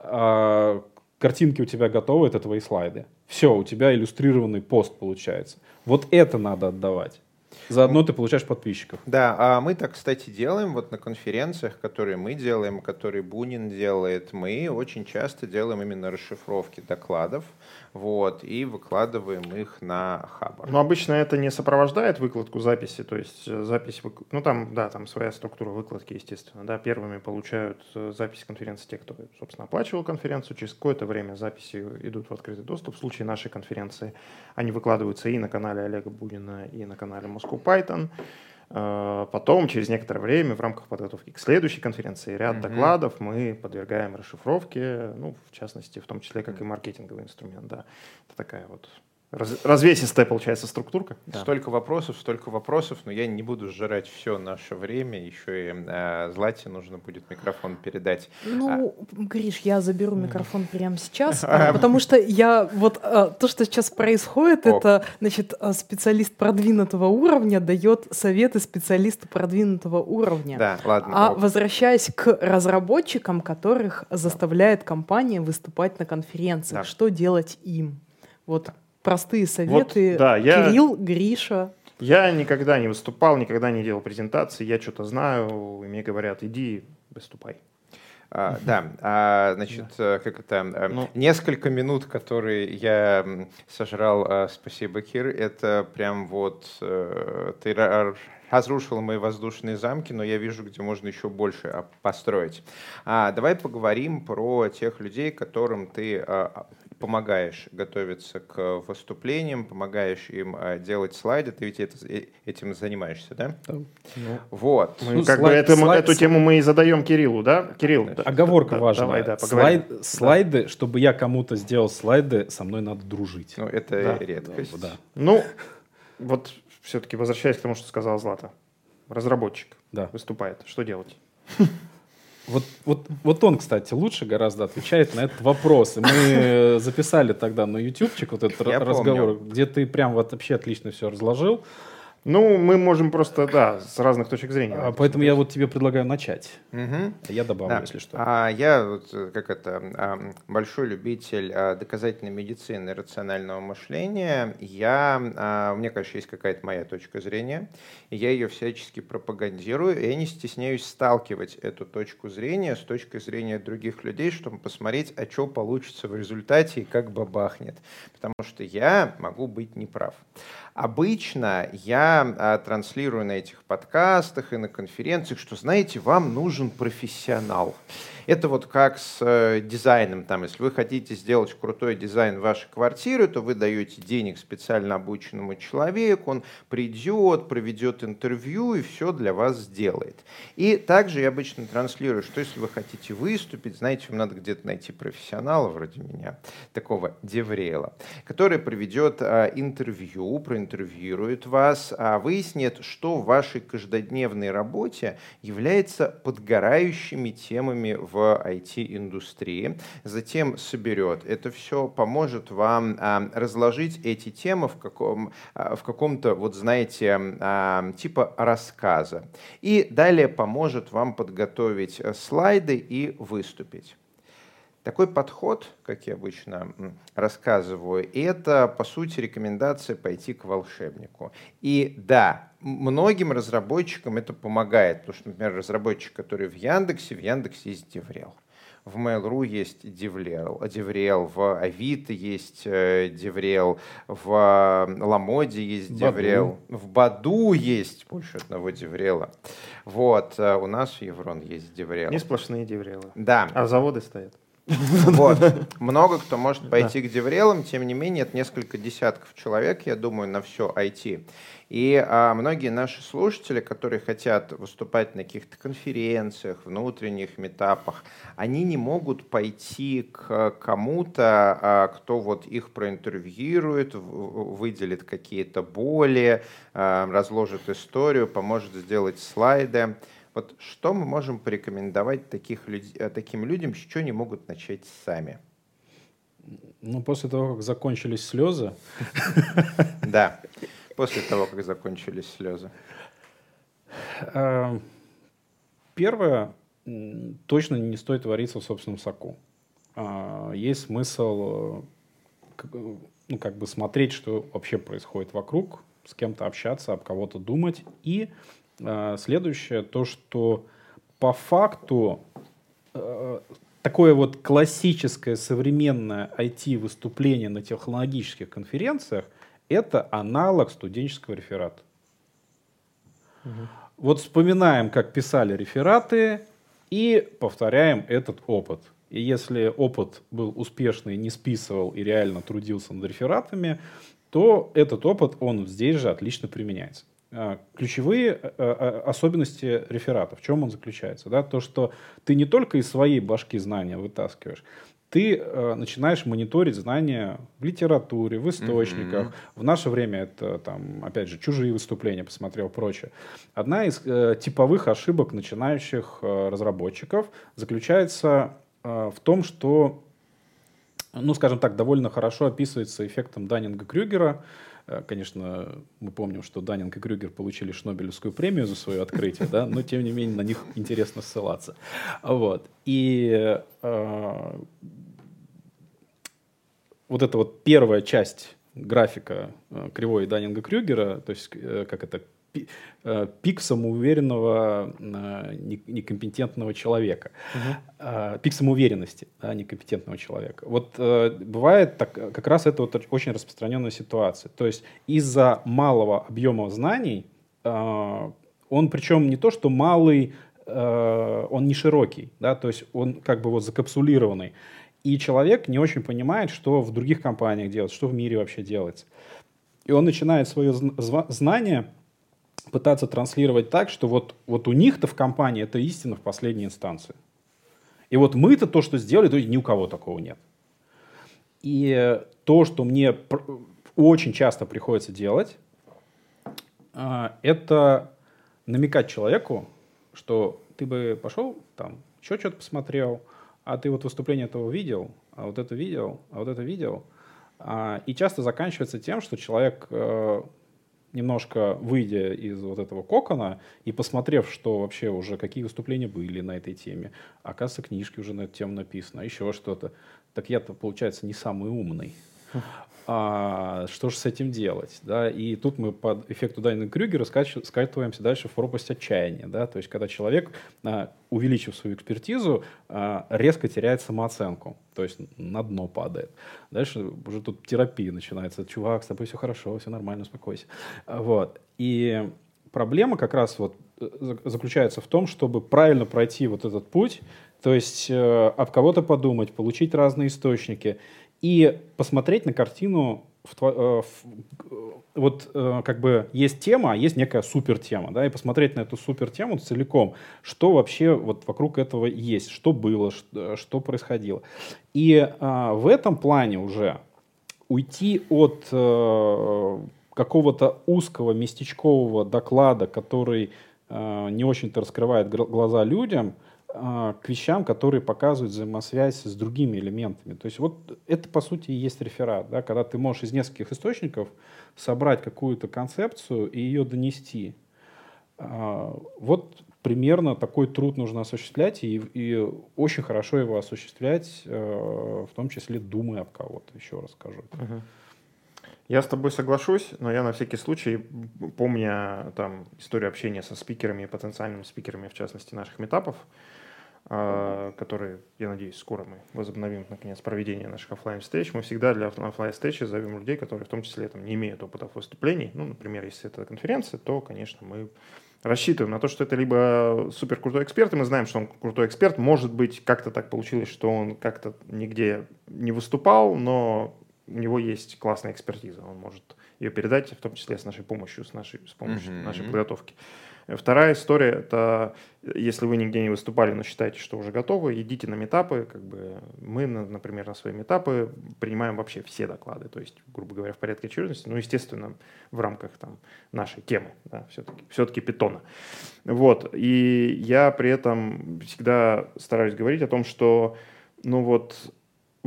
[SPEAKER 4] А картинки у тебя готовы, это твои слайды. Все, у тебя иллюстрированный пост получается. Вот это надо отдавать. Заодно ты получаешь подписчиков.
[SPEAKER 3] Да, а мы так, кстати, делаем вот на конференциях, которые мы делаем, которые Бунин делает, мы очень часто делаем именно расшифровки докладов, вот, и выкладываем их на Хабар.
[SPEAKER 1] Но обычно это не сопровождает выкладку записи, то есть э, запись, ну там, да, там своя структура выкладки, естественно, да, первыми получают э, запись конференции те, кто, собственно, оплачивал конференцию, через какое-то время записи идут в открытый доступ, в случае нашей конференции они выкладываются и на канале Олега Будина, и на канале Moscow Python, потом, через некоторое время, в рамках подготовки к следующей конференции, ряд
[SPEAKER 3] Мгм.
[SPEAKER 1] докладов мы подвергаем расшифровке, ну, в частности, в том числе, как и маркетинговый инструмент, да. Это такая вот раз- развесистая, получается, структурка. Да.
[SPEAKER 3] Столько вопросов, столько вопросов, но я не буду сжирать все наше время. Еще и э, Злате нужно будет микрофон передать.
[SPEAKER 2] Ну, Гриш, я заберу микрофон прямо сейчас,
[SPEAKER 3] А. (laughs)
[SPEAKER 2] а, потому что я вот а, то, что сейчас происходит, это, значит, а, специалист продвинутого уровня дает советы специалисту продвинутого уровня.
[SPEAKER 3] Да, ладно.
[SPEAKER 2] А возвращаясь к разработчикам, которых заставляет компания выступать на конференциях, что делать им? Вот простые советы.
[SPEAKER 1] да, я-
[SPEAKER 2] Кирилл, Гриша.
[SPEAKER 1] Я никогда не выступал, никогда не делал презентации, я что-то знаю, и мне говорят, иди, выступай.
[SPEAKER 3] А, да, а, значит, э, как это, э,
[SPEAKER 1] Ну.
[SPEAKER 3] несколько минут, которые я сожрал, а, спасибо, Кир, это прям вот, э, ты ра- разрушил мои воздушные замки, но я вижу, где можно еще больше а, построить. А, давай поговорим про тех людей, которым ты а, помогаешь готовиться к выступлениям, помогаешь им а, делать слайды, ты ведь это- э, этим занимаешься, да?
[SPEAKER 4] Да.
[SPEAKER 3] Вот.
[SPEAKER 1] Мы
[SPEAKER 4] Ну,
[SPEAKER 1] как бы
[SPEAKER 4] слайд-
[SPEAKER 1] этому-
[SPEAKER 4] слайд-
[SPEAKER 1] эту тему мы и задаем Кириллу, да? Кирилл, да,
[SPEAKER 4] Оговорка
[SPEAKER 1] да,
[SPEAKER 4] важная.
[SPEAKER 1] Давай, да, поговорим.
[SPEAKER 4] Слайд- слайды, чтобы я кому-то сделал слайды, со мной надо дружить.
[SPEAKER 3] Ну, это
[SPEAKER 1] Да.
[SPEAKER 3] редкость.
[SPEAKER 4] Да.
[SPEAKER 1] Ну, вот все-таки возвращаясь к тому, что сказала Злата. Разработчик
[SPEAKER 4] Да.
[SPEAKER 1] выступает. Что делать? (laughs)
[SPEAKER 4] Вот, вот, вот он, кстати, лучше гораздо отвечает на этот вопрос. И мы записали тогда на ютубчик вот этот
[SPEAKER 3] Я
[SPEAKER 4] ра- разговор,
[SPEAKER 3] помню.
[SPEAKER 4] где ты прям вот вообще отлично все разложил.
[SPEAKER 1] Ну, мы можем просто, да, с разных точек зрения.
[SPEAKER 4] А, Поэтому я вот тебе предлагаю начать. А Я добавлю,
[SPEAKER 3] Да.
[SPEAKER 4] если что.
[SPEAKER 3] А я вот, э, как это а, большой любитель а, доказательной медицины и рационального мышления. Я а, у меня, конечно, есть какая-то моя точка зрения, и я ее всячески пропагандирую, и я не стесняюсь сталкивать эту точку зрения с точкой зрения других людей, чтобы посмотреть, а что получится в результате и как бабахнет, потому что я могу быть неправ. Обычно я а, транслирую на этих подкастах и на конференциях, что, знаете, вам нужен профессионал. Это вот как с э, дизайном. Там, если вы хотите сделать крутой дизайн вашей квартиры, то вы даете денег специально обученному человеку, он придет, проведет интервью и все для вас сделает. И также я обычно транслирую, что если вы хотите выступить, знаете, вам надо где-то найти профессионала вроде меня, такого деврела, который проведет а, интервью, проинтервьюирует вас, а, выяснит, что в вашей каждодневной работе является подгорающими темами в IT-индустрии, затем соберет это все, поможет вам а, разложить эти темы в, каком, а, в каком-то, вот знаете, а, типа рассказа. И далее поможет вам подготовить э, слайды и выступить. Такой подход, как я обычно рассказываю, это, по сути, рекомендация пойти к волшебнику. И да, многим разработчикам это помогает, потому что, например, разработчик, который в Яндексе, в Яндексе есть DevRel. В Mail.ru есть DevRel, DevRel, в Авито есть DevRel, в э, Ламоде есть
[SPEAKER 4] Баду.
[SPEAKER 3] Деврел, в Баду есть больше одного DevRel а. Вот, э, у нас в Еврон есть Деврел.
[SPEAKER 1] Не сплошные деврелы.
[SPEAKER 3] Да,
[SPEAKER 1] А заводы стоят.
[SPEAKER 3] Вот. (laughs) Много кто может пойти к деврелам, тем не менее, это несколько десятков человек, я думаю, на все IT. И а, многие наши слушатели, которые хотят выступать на каких-то конференциях, внутренних метапах, они не могут пойти к кому-то, а, кто вот их проинтервьюирует, выделит какие-то боли, а, разложит историю, поможет сделать слайды. Вот что мы можем порекомендовать таких люд- э, таким людям, с чего они могут начать сами?
[SPEAKER 4] Ну, после того, как закончились слезы, (laughs)
[SPEAKER 3] Да, после того, как закончились слезы.
[SPEAKER 4] э, первое, точно не стоит вариться в собственном соку. А, Есть смысл э, ну, как бы смотреть, что вообще происходит вокруг, с кем-то общаться, об кого-то думать. И следующее, то, что по факту э, такое вот классическое современное IT-выступление на технологических конференциях – это аналог студенческого реферата. Вот вспоминаем, как писали рефераты, и повторяем этот опыт. И если опыт был успешный, не списывал и реально трудился над рефератами, то этот опыт, он здесь же отлично применяется. Э, ключевые э, э, особенности реферата, в чем он заключается? Да? То, что ты не только из своей башки знания вытаскиваешь, ты э, начинаешь мониторить знания в литературе, в источниках. Mm-hmm. В наше время это, там, опять же, чужие выступления посмотрел, прочее. Одна из э, типовых ошибок начинающих э, разработчиков заключается э, в том, что, ну, скажем так, довольно хорошо описывается эффектом Даннинга-Крюгера. Э, конечно, мы помним, что Даннинг и Крюгер получили Шнобелевскую премию за свое открытие, да, но тем не менее на них интересно ссылаться. Вот. И э, вот эта вот первая часть графика э, кривой Даннинга Крюгера, то есть э, как это э, пик самоуверенного некомпетентного человека, uh-huh. пик самоуверенности да, некомпетентного человека. Вот бывает так, как раз это вот очень распространенная ситуация. То есть из-за малого объема знаний он причем не то что малый, он не широкий, да, то есть он как бы вот закапсулированный. И человек не очень понимает, что в других компаниях делается, что в мире вообще делается. И он начинает свое знание пытаться транслировать так, что вот, вот у них-то в компании это истина в последней инстанции. И вот мы-то то, что сделали, то ни у кого такого нет. И то, что мне очень часто приходится делать, а, это намекать человеку, что ты бы пошел там, еще что-то посмотрел, а ты вот выступление этого видел, а вот это видел, а вот это видел. А, и часто заканчивается тем, что человек, э, немножко выйдя из вот этого кокона и посмотрев, что вообще уже какие выступления были на этой теме, оказывается, книжки уже на эту тему написаны, еще что-то, так я-то, получается, не самый умный а, что же с этим делать, да, и тут мы под эффекту Дайна Крюгера скатываемся дальше в пропасть отчаяния, да, то есть когда человек, а, увеличив свою экспертизу, а, резко теряет самооценку, то есть на дно падает. Дальше уже тут терапия начинается, чувак, с тобой все хорошо, все нормально, успокойся, вот, и проблема как раз вот э, заключается в том, чтобы правильно пройти вот этот путь, то есть э, об кого-то подумать, получить разные источники и посмотреть на картину в, э, в, вот э, как бы есть тема, а есть некая супер тема, да, и посмотреть на эту супер тему целиком, что вообще вот вокруг этого есть, что было, что, происходило. И э, в этом плане уже уйти от э, какого-то узкого местечкового доклада, который э, не очень-то раскрывает глаза людям, а, к вещам, которые показывают взаимосвязь с другими элементами. То есть вот это, по сути, и есть реферат, да, когда ты можешь из нескольких источников собрать какую-то концепцию и ее донести. А, вот примерно такой труд нужно осуществлять, и, и очень хорошо его осуществлять, э, в том числе думая об кого-то, еще раз скажу.
[SPEAKER 1] Угу. Я с тобой соглашусь, но я на всякий случай, помня там историю общения со спикерами и потенциальными спикерами, в частности, наших метапов, а, которые, я надеюсь, скоро мы возобновим, наконец, проведение наших офлайн встреч Мы всегда для офлайн встречи зовем людей, которые в том числе там, не имеют опыта выступлений. Ну, например, если это конференция, то, конечно, мы рассчитываем на то, что это либо супер крутой эксперт, и мы знаем, что он крутой эксперт. Может быть, как-то так получилось, что он как-то нигде не выступал, но у него есть классная экспертиза. Он может ее передать, в том числе с нашей помощью, с, нашей, с помощью mm-hmm. нашей подготовки. Вторая история — это если вы нигде не выступали, но считаете, что уже готовы, идите на метапы. Как бы мы, например, на свои метапы принимаем вообще все доклады, то есть, грубо говоря, в порядке очередности, ну, естественно, в рамках там, нашей темы, да, все-таки, все-таки питона. Вот, и я при этом всегда стараюсь говорить о том, что ну вот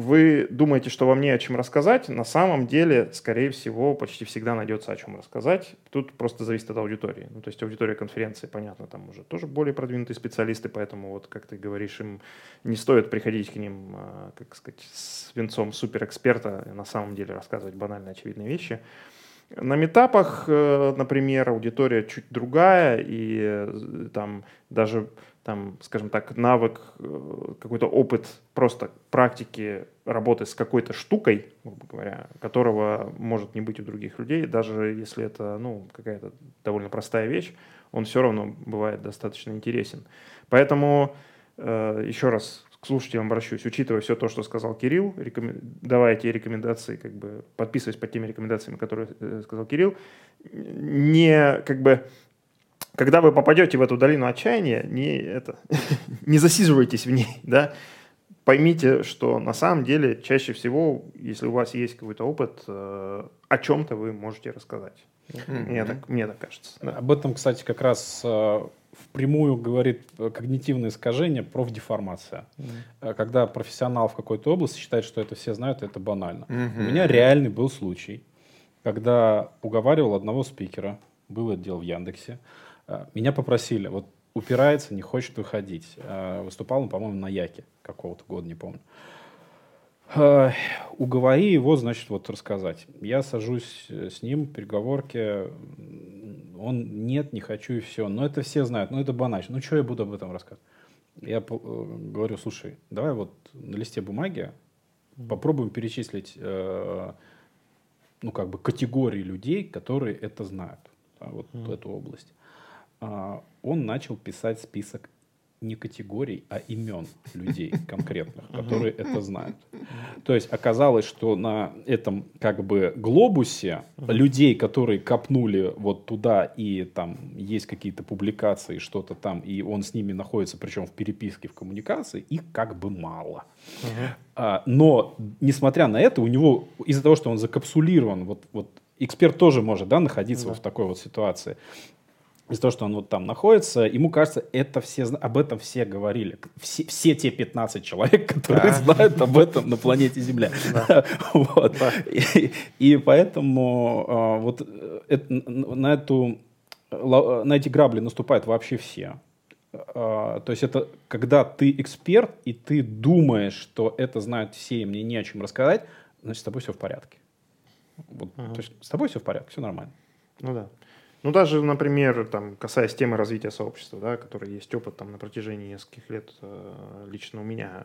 [SPEAKER 1] вы думаете, что вам не о чем рассказать, на самом деле, скорее всего, почти всегда найдется о чем рассказать. Тут просто зависит от аудитории. Ну, то есть аудитория конференции, понятно, там уже тоже более продвинутые специалисты, поэтому вот, как ты говоришь, им не стоит приходить к ним, а, как сказать, с венцом суперэксперта, на самом деле рассказывать банальные, очевидные вещи. На метапах, э, например, аудитория чуть другая, и э, там даже там, скажем так, навык, э, какой-то опыт просто практики работы с какой-то штукой, грубо говоря, которого может не быть у других людей, даже если это ну, какая-то довольно простая вещь, он все равно бывает достаточно интересен. Поэтому, э, еще раз к слушателям обращусь, учитывая все то, что сказал Кирилл, рекомен... давая те рекомендации, как бы подписываясь под теми рекомендациями, которые э, сказал Кирилл, не как бы когда вы попадете в эту долину отчаяния, не, это, (laughs) не засиживайтесь в ней, да, поймите, что на самом деле чаще всего, если у вас есть какой-то опыт, э, о чем-то вы можете рассказать. Mm-hmm. Мне, так, мне так кажется.
[SPEAKER 4] Да. Об этом, кстати, как раз э, впрямую говорит когнитивное искажение профдеформация. Mm-hmm. Когда профессионал в какой-то области считает, что это все знают, это банально. Mm-hmm. У меня реальный был случай, когда уговаривал одного спикера, был отдел в Яндексе, э, меня попросили, вот упирается, не хочет выходить. Э, выступал он, по-моему, на Яке какого-то года, не помню. Э, уговори его, значит, вот рассказать. Я сажусь э, с ним, переговорки, он нет, не хочу и все. Но это все знают, ну это банально. Ну что я буду об этом рассказывать? Я говорю, слушай, давай вот на листе бумаги попробуем перечислить, ну как бы категории людей, которые это знают, вот mm. эту область. А, он начал писать список не категорий, а имен людей конкретных, которые это знают. То есть оказалось, что на этом как бы глобусе людей, которые копнули вот туда и там есть какие-то публикации, что-то там, и он с ними находится, причем в переписке, в коммуникации, их как бы мало. А, но несмотря на это, у него из-за того, что он закапсулирован, вот, вот эксперт тоже может да, находиться да. в такой вот ситуации из-за того, что он вот там находится, ему кажется, это все, об этом все говорили. Все, все те 15 человек, (laughs) которые да. знают об этом на планете Земля. Да. (laughs) Вот. Да. И, и поэтому а, вот это, на, эту, на эти грабли наступают вообще все. А, то есть это когда ты эксперт, и ты думаешь, что это знают все, и мне не о чем рассказать, значит, с тобой все в порядке. Вот, ага. То есть с тобой все в порядке, все нормально.
[SPEAKER 1] Ну да. Ну, даже, например, там, касаясь темы развития сообщества, да, который есть опыт там, на протяжении нескольких лет э, лично у меня,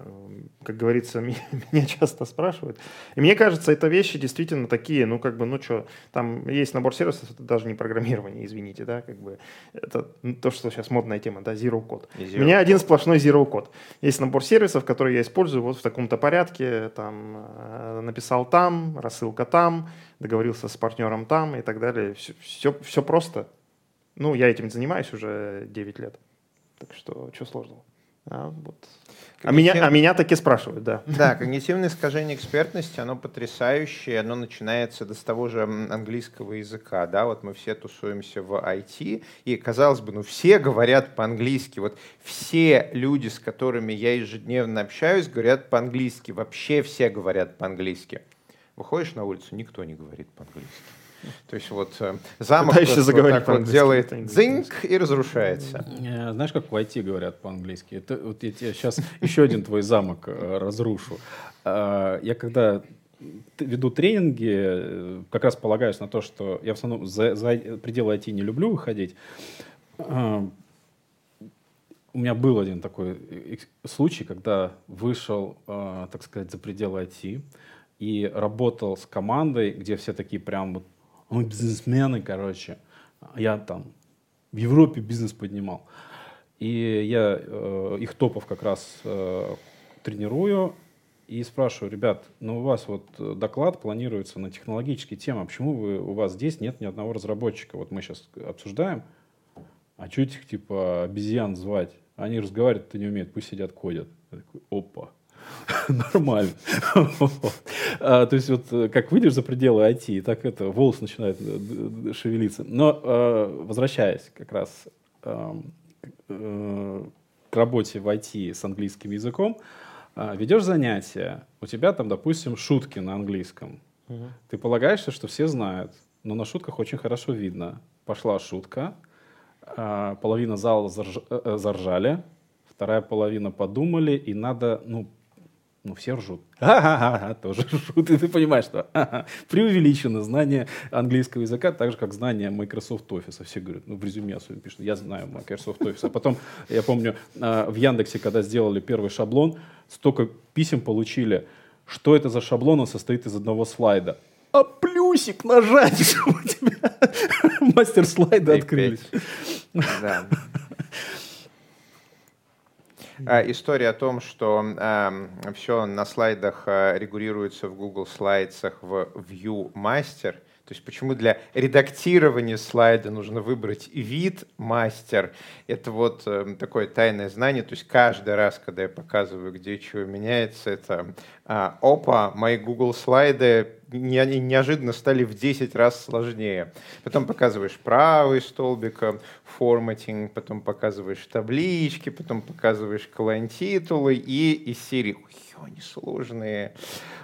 [SPEAKER 1] как говорится, (laughs) меня, меня часто спрашивают. И мне кажется, это вещи действительно такие, ну, как бы, ну, что, там есть набор сервисов, это даже не программирование, извините, да, как бы, это то, что сейчас модная тема, да, zero code. Zero у меня code. один сплошной zero code. Есть набор сервисов, которые я использую вот в таком-то порядке, там, э, написал там, рассылка там, договорился с партнером там и так далее. Все, все, все просто. Ну, я этим занимаюсь уже 9 лет. Так что, что сложного? А, вот. Когнитив... а, меня, а меня таки спрашивают, да.
[SPEAKER 3] Да, когнитивное искажение экспертности, оно потрясающее, оно начинается с того же английского языка, да, вот мы все тусуемся в IT, и, казалось бы, ну все говорят по-английски, вот все люди, с которыми я ежедневно общаюсь, говорят по-английски, вообще все говорят по-английски. Выходишь на улицу, никто не говорит по-английски. То есть вот э, замок просто вот так вот делает дзинг и разрушается.
[SPEAKER 4] Э, знаешь, как в IT говорят по-английски? Это, вот я тебе сейчас еще один твой замок э, разрушу. Я когда веду тренинги, как раз полагаюсь на то, что я в основном за, за пределы IT не люблю выходить. У меня был один такой случай, когда вышел, так сказать, за пределы IT и работал с командой, где все такие прям вот, мы бизнесмены, короче. Я там в Европе бизнес поднимал. И я э, их топов как раз э, тренирую и спрашиваю, ребят, ну у вас вот доклад планируется на технологические темы, почему вы, у вас здесь нет ни одного разработчика? Вот мы сейчас обсуждаем, а что этих типа обезьян звать? Они разговаривать-то не умеют, пусть сидят, кодят. Я такой, опа. (laughs) Нормально. А, то есть вот э, как выйдешь за пределы IT, так это волос начинает э, шевелиться. Но э, возвращаясь как раз эм, к работе в IT с английским языком, ведешь занятия, у тебя там, допустим, шутки на английском. Ты полагаешься, что все знают, но на шутках очень хорошо видно. Пошла шутка, половина зала заржали, вторая половина подумали, и надо ну, ну, все ржут. (laughs) Ха-ха-ха, тоже ржут. И ты понимаешь, что преувеличено знание английского языка, так же, как знание Microsoft Office. Все говорят, ну, в резюме особенно пишут, я знаю Microsoft Office. А потом, я помню, а, в Яндексе, когда сделали первый шаблон, столько писем получили, что это за шаблон, он состоит из одного слайда. А плюсик нажать, (laughs) чтобы у тебя мастер-слайды открылись.
[SPEAKER 3] Да. (laughs) э, история о том, что э, все на слайдах э, регулируется в Google Slides в View Master, то есть почему для редактирования слайда нужно выбрать вид мастер. Это вот э, такое тайное знание. То есть каждый раз, когда я показываю, где чего меняется, это а, опа, мои Google слайды не, неожиданно стали в 10 раз сложнее. Потом показываешь правый столбик, форматинг, потом показываешь таблички, потом показываешь колонтитулы и из серии «Ой, они сложные».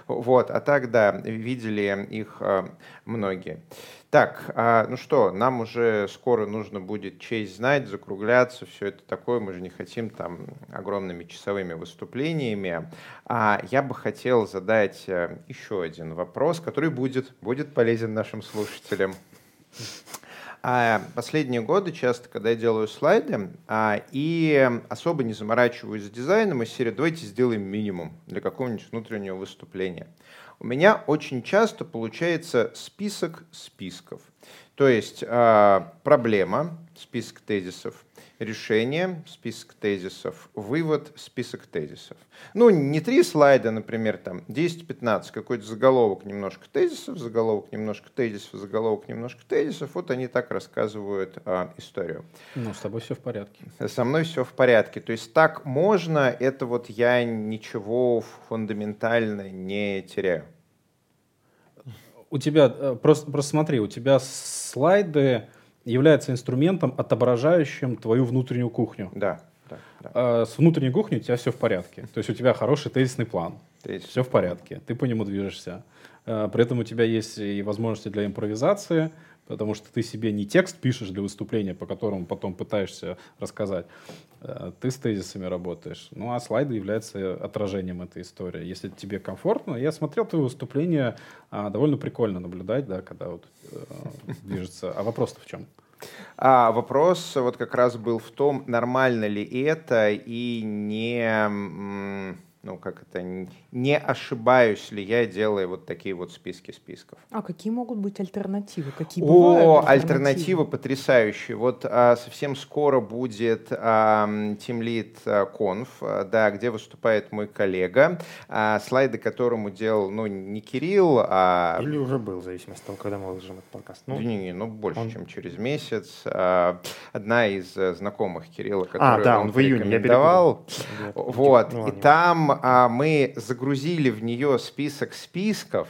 [SPEAKER 3] Вот, а так, да, видели их а, многие. Так, а, ну что, нам уже скоро нужно будет честь знать, закругляться, все это такое, мы же не хотим там огромными часовыми выступлениями. А я бы хотел задать э, еще один вопрос, который будет, будет полезен нашим слушателям. А последние годы часто, когда я делаю слайды, а, и особо не заморачиваюсь с дизайном, из серии «давайте сделаем минимум для какого-нибудь внутреннего выступления». У меня очень часто получается список списков. То есть а, проблема, список тезисов, решение, список тезисов, вывод, список тезисов. Ну, не три слайда, например, там 10-15, какой-то заголовок, немножко тезисов, заголовок, немножко тезисов, заголовок, немножко тезисов. Вот они так рассказывают а, историю.
[SPEAKER 4] Ну, с тобой все в порядке.
[SPEAKER 3] Со мной все в порядке. То есть так можно, это вот я ничего фундаментально не теряю.
[SPEAKER 4] У тебя, э, просто, просто смотри, у тебя слайды является инструментом, отображающим твою внутреннюю кухню.
[SPEAKER 3] Да. да,
[SPEAKER 4] да. А с внутренней кухней у тебя все в порядке. То есть у тебя хороший тезисный план. Тезисный все в порядке. Ты по нему движешься. А, при этом у тебя есть и возможности для импровизации, потому что ты себе не текст пишешь для выступления, по которому потом пытаешься рассказать. Э, ты с тезисами работаешь. Ну, а слайды являются отражением этой истории. Если тебе комфортно, я смотрел твое выступление, а, довольно прикольно наблюдать, да, когда вот э, движется. А вопрос-то в чем?
[SPEAKER 3] А вопрос вот как раз был в том, нормально ли это и не ну, как это, не ошибаюсь ли я, делая вот такие вот списки списков.
[SPEAKER 2] А какие могут быть альтернативы? Какие
[SPEAKER 3] О, альтернативы потрясающие. Вот а, совсем скоро будет а, Team Lead Conf, а, да, где выступает мой коллега, а, слайды которому делал, ну, не Кирилл, а...
[SPEAKER 1] Или уже был, в зависимости от того, когда мы выложим этот подкаст.
[SPEAKER 3] Ну, не, не, ну, больше, он... чем через месяц. А, одна из э, знакомых Кирилла, которую а,
[SPEAKER 1] да, он, он в июне, я перепутал.
[SPEAKER 3] Вот, ну, и там а, мы загрузили в нее список списков,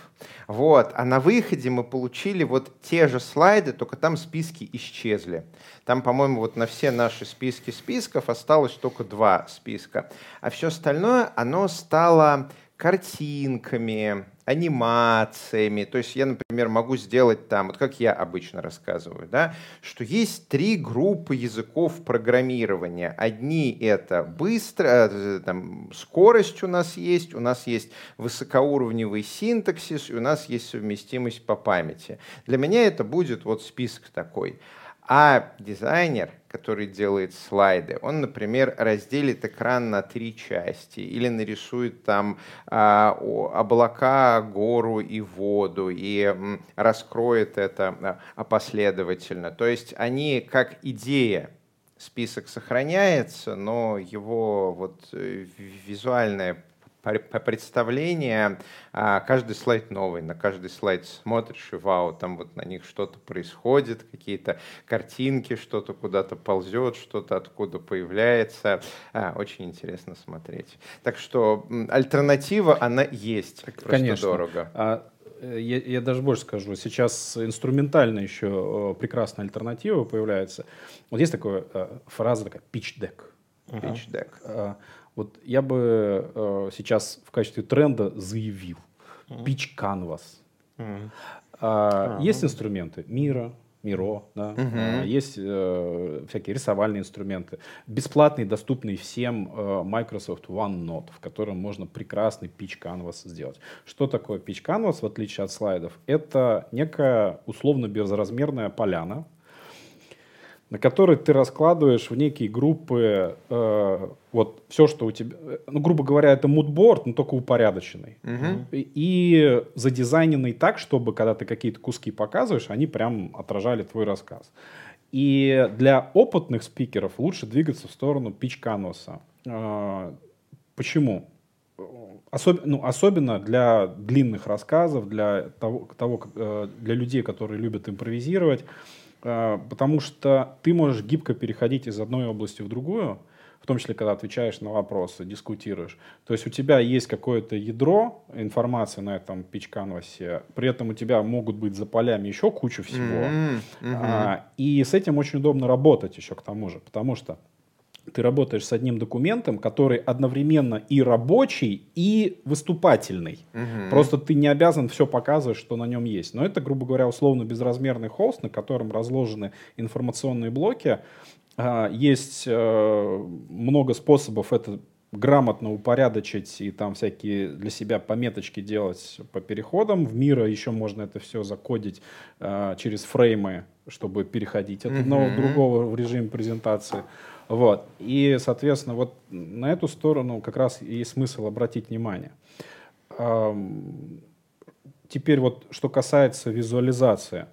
[SPEAKER 3] вот, а на выходе мы получили вот те же слайды, только там списки исчезли. Там, по-моему, вот на все наши списки списков осталось только два списка, а все остальное, оно стало картинками, анимациями. То есть я, например, могу сделать там, вот как я обычно рассказываю, да, что есть три группы языков программирования. Одни это быстро, э, там, скорость у нас есть, у нас есть высокоуровневый синтаксис, и у нас есть совместимость по памяти. Для меня это будет вот список такой. А дизайнер, который делает слайды, он, например, разделит экран на три части или нарисует там а, облака, гору и воду и раскроет это а, последовательно. То есть они как идея список сохраняется, но его вот э, визуальная представление, а, каждый слайд новый, на каждый слайд смотришь, и вау, там вот на них что-то происходит, какие-то картинки, что-то куда-то ползет, что-то откуда появляется. А, очень интересно смотреть. Так что альтернатива, она есть,
[SPEAKER 4] просто Конечно. дорого. А э, я, я даже больше скажу, сейчас инструментально еще прекрасная альтернатива появляется. Вот есть такая э, фраза такая pitch deck.
[SPEAKER 3] Pitch deck. Uh-huh.
[SPEAKER 4] Вот я бы э, сейчас в качестве тренда заявил mm-hmm. Pitch Canvas. Mm-hmm. А, а, есть инструменты Мира, Миро, да, uh-huh. есть э, всякие рисовальные инструменты, бесплатные, доступные всем э, Microsoft OneNote, в котором можно прекрасный Pitch Canvas сделать. Что такое Pitch Canvas, в отличие от слайдов? Это некая условно безразмерная поляна, на которой ты раскладываешь в некие группы э, вот все, что у тебя, ну, грубо говоря, это мудборд, но только упорядоченный. Угу. И, и задизайненный так, чтобы, когда ты какие-то куски показываешь, они прям отражали твой рассказ. И для опытных спикеров лучше двигаться в сторону canvas. Э, почему? Особ, ну, особенно для длинных рассказов, для, того, того, э, для людей, которые любят импровизировать, э, потому что ты можешь гибко переходить из одной области в другую, в том числе, когда отвечаешь на вопросы, дискутируешь. То есть у тебя есть какое-то ядро информации на этом pitch canvas е, при этом у тебя могут быть за полями еще куча всего. Mm-hmm. Mm-hmm. А, и с этим очень удобно работать еще к тому же, потому что ты работаешь с одним документом, который одновременно и рабочий, и выступательный. Угу. Просто ты не обязан все показывать, что на нем есть. Но это, грубо говоря, условно безразмерный холст, на котором разложены информационные блоки. А, есть э, много способов это грамотно упорядочить и там всякие для себя пометочки делать по переходам. В мира еще можно это все закодить э, через фреймы, чтобы переходить от одного к другого в режиме презентации. Вот. И, соответственно, вот на эту сторону как раз и смысл обратить внимание. Теперь вот, что касается визуализации.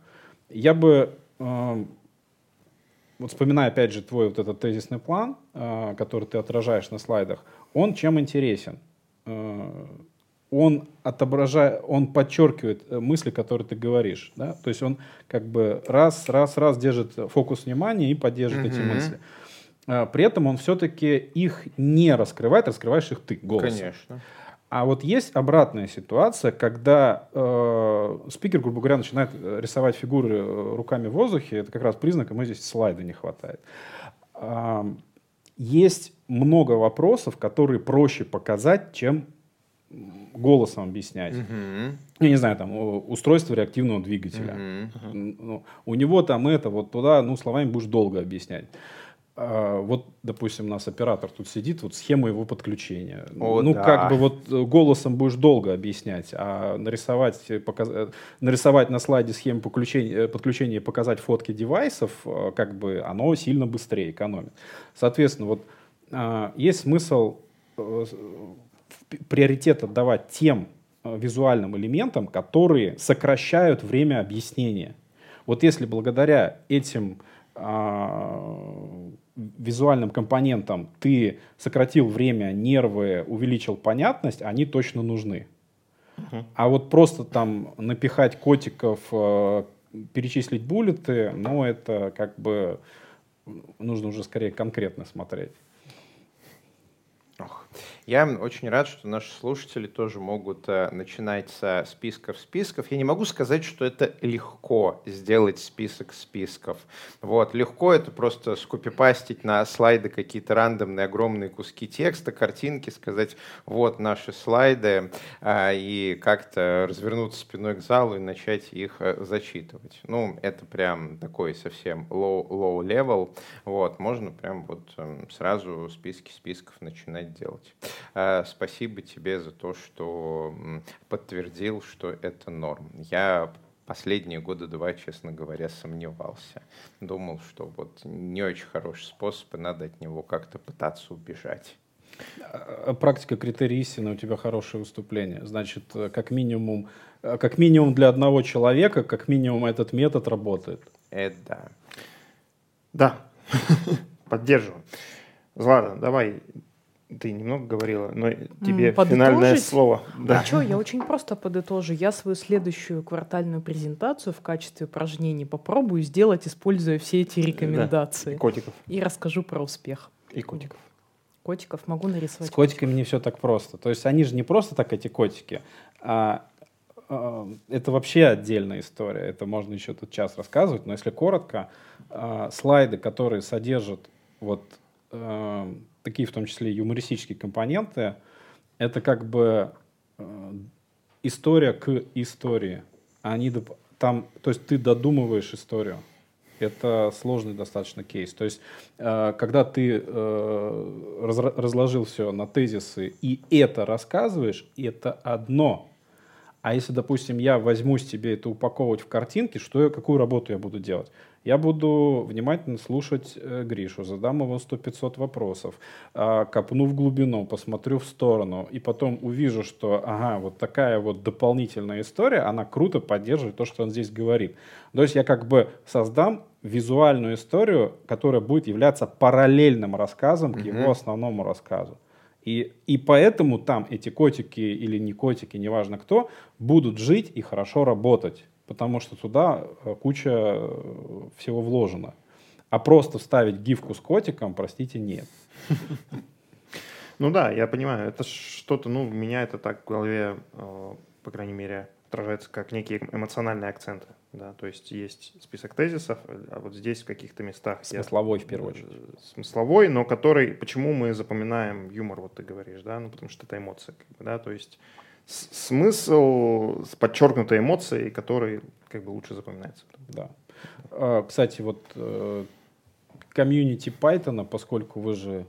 [SPEAKER 4] Я бы, вот вспоминая опять же твой вот этот тезисный план, а, который ты отражаешь на слайдах, он чем интересен? А, он отображает, он подчеркивает э, мысли, которые ты говоришь, да, то есть он как бы раз, раз, раз держит фокус внимания и поддерживает mm-hmm. эти мысли. А, при этом он все-таки их не раскрывает, раскрываешь их ты голосом.
[SPEAKER 3] Конечно.
[SPEAKER 4] А вот есть обратная ситуация, когда э, спикер, грубо говоря, начинает э, рисовать фигуры э, руками в воздухе, это как раз признак, ему здесь слайда не хватает. Э, есть много вопросов, которые проще показать, чем голосом объяснять. Uh-huh. Я не знаю, там, устройство реактивного двигателя. Uh-huh. Ну, у него там это, вот туда, ну, словами будешь долго объяснять. А, вот, допустим, у нас оператор тут сидит, вот схема его подключения. О, ну, да. как бы вот э, голосом будешь долго объяснять, а нарисовать, э, показ... Э, нарисовать на слайде схему подключения, подключения и показать фотки девайсов, как бы оно сильно быстрее экономит. Соответственно, вот а, есть смысл приоритет отдавать тем визуальным элементам, которые сокращают время объяснения. Вот если благодаря этим визуальным компонентам ты сократил время, нервы, увеличил понятность, они точно нужны. Uh-huh. А вот просто там напихать котиков, э, перечислить буллеты, ну это как бы нужно уже скорее конкретно смотреть.
[SPEAKER 3] Ох. Я очень рад, что наши слушатели тоже могут э, начинать со списков списков. Я не могу сказать, что это легко сделать список списков. Вот. Легко это просто скопипастить на слайды какие-то рандомные огромные куски текста, картинки, сказать, вот наши слайды, э, и как-то развернуться спиной к залу и начать их э, зачитывать. Ну, это прям такой совсем low, low level. Вот. Можно прям вот э, сразу списки списков начинать делать. Э, спасибо тебе за то, что подтвердил, что это норм. Я последние года два, честно говоря, сомневался. Думал, что вот не очень хороший способ, и надо от него как-то пытаться убежать.
[SPEAKER 4] А, практика критерий истины, у тебя хорошее выступление. Значит, э, как минимум, э, как минимум для одного человека, как минимум этот метод работает.
[SPEAKER 3] Это да.
[SPEAKER 1] Да, (laughs) поддерживаю. Злата, давай ты немного говорила, но тебе Подытожить? финальное слово.
[SPEAKER 2] Да. А что, я очень просто подытожу. Я свою следующую квартальную презентацию в качестве упражнений попробую сделать, используя все эти рекомендации. Да.
[SPEAKER 1] И котиков.
[SPEAKER 2] И расскажу про успех.
[SPEAKER 1] И котиков.
[SPEAKER 2] Котиков могу нарисовать.
[SPEAKER 4] С котиками не все так просто. То есть они же не просто так эти котики, а, а это вообще отдельная история. Это можно еще тут час рассказывать, но если коротко, а, слайды, которые содержат вот а, такие в том числе юмористические компоненты, это как бы э, история к истории. Они там, то есть ты додумываешь историю. Это сложный достаточно кейс. То есть, э, когда ты э, раз, разложил все на тезисы и это рассказываешь, это одно. А если, допустим, я возьмусь тебе это упаковывать в картинки, что я, какую работу я буду делать? Я буду внимательно слушать э, Гришу, задам ему 100-500 вопросов, э, копну в глубину, посмотрю в сторону, и потом увижу, что, ага, вот такая вот дополнительная история, она круто поддерживает то, что он здесь говорит. То есть я как бы создам визуальную историю, которая будет являться параллельным рассказом к его основному рассказу. И, и поэтому там эти котики или не котики, неважно кто, будут жить и хорошо работать, потому что туда э, куча э, всего вложено. А просто вставить гифку с котиком, простите, нет.
[SPEAKER 1] Ну да, я понимаю, это что-то, ну, у меня это так в голове, э, по крайней мере, отражается как некие эмоциональные акценты. Да, то есть есть список тезисов, а вот здесь в каких-то местах я-
[SPEAKER 4] Смысловой в первую очередь.
[SPEAKER 1] смысловой, но который, почему мы запоминаем юмор, вот ты говоришь, да, ну потому что это эмоция, как бы, да, то есть смысл с подчеркнутой эмоцией, который как бы лучше запоминается.
[SPEAKER 4] Да. А, Кстати, вот э, комьюнити Python, поскольку вы же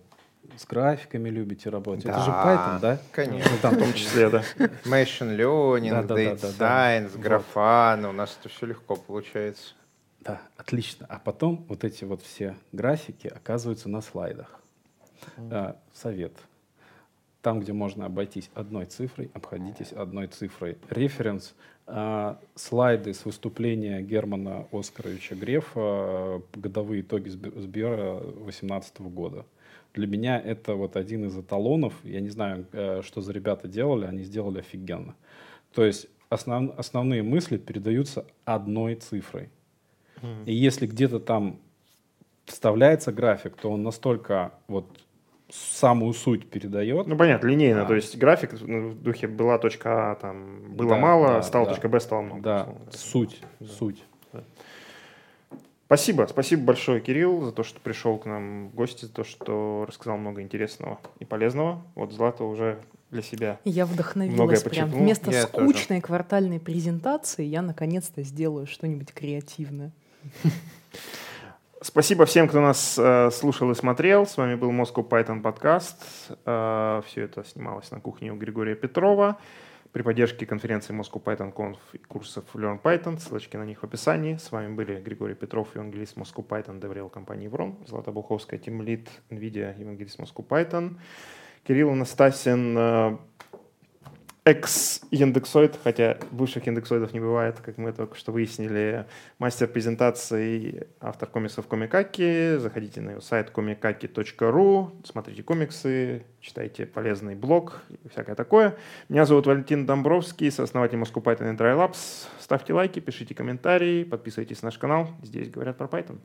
[SPEAKER 4] с графиками любите работать, это же
[SPEAKER 3] Да,
[SPEAKER 4] Python, да?
[SPEAKER 3] Конечно.
[SPEAKER 4] Ну, там
[SPEAKER 1] В том числе, да.
[SPEAKER 3] Machine Learning,
[SPEAKER 4] Да, да, да,
[SPEAKER 3] Data
[SPEAKER 4] да, да.
[SPEAKER 3] Science, графан. У нас это все легко получается.
[SPEAKER 4] Да, отлично. А потом вот эти вот все графики оказываются на слайдах. А, совет. Там, где можно обойтись одной цифрой, обходитесь одной цифрой. Референс. а, слайды с выступления Германа Оскаровича Грефа, а, годовые итоги Сб- Сбера 2018 года. Для меня это вот один из эталонов. Я не знаю, э, что за ребята делали, они сделали офигенно. То есть основ- основные мысли передаются одной цифрой. И если где-то там вставляется график, то он настолько вот самую суть передает.
[SPEAKER 1] Ну, понятно, линейно,
[SPEAKER 4] Да.
[SPEAKER 1] то есть график в духе была точка А, там было
[SPEAKER 4] Да,
[SPEAKER 1] мало,
[SPEAKER 4] да,
[SPEAKER 1] стала
[SPEAKER 4] да.
[SPEAKER 1] точка Б, стало много.
[SPEAKER 4] да,
[SPEAKER 1] условно говоря.
[SPEAKER 4] суть, суть.
[SPEAKER 1] Спасибо, спасибо большое, Кирилл, за то, что пришел к нам в гости, за то, что рассказал много интересного и полезного. Вот Злата уже для себя.
[SPEAKER 2] Я вдохновилась прям. Вместо
[SPEAKER 3] Я тоже.
[SPEAKER 2] скучной квартальной презентации я наконец-то сделаю что-нибудь креативное. (laughs)
[SPEAKER 1] Спасибо всем, кто нас э, слушал и смотрел. С вами был Moscow Python подкаст. Э, все это снималось на кухне у Григория Петрова при поддержке конференции Moscow Python Conf и курсов Learn Python. Ссылочки на них в описании. С вами были Григорий Петров, евангелист Moscow Python, доверил компании Врон, Злата Буховская, Team Lead, NVIDIA, евангелист Moscow Python, Кирилл Анастасин, э, экс-яндексоид, хотя бывших яндексоидов не бывает, как мы только что выяснили, мастер презентаций, автор комиксов Комикаки. Заходите на его сайт комикаки.ру, смотрите комиксы, читайте полезный блог и всякое такое. Меня зовут Валентин Домбровский, сооснователь Moscow Python и Dry Labs. Ставьте лайки, пишите комментарии, подписывайтесь на наш канал. Здесь говорят про Python.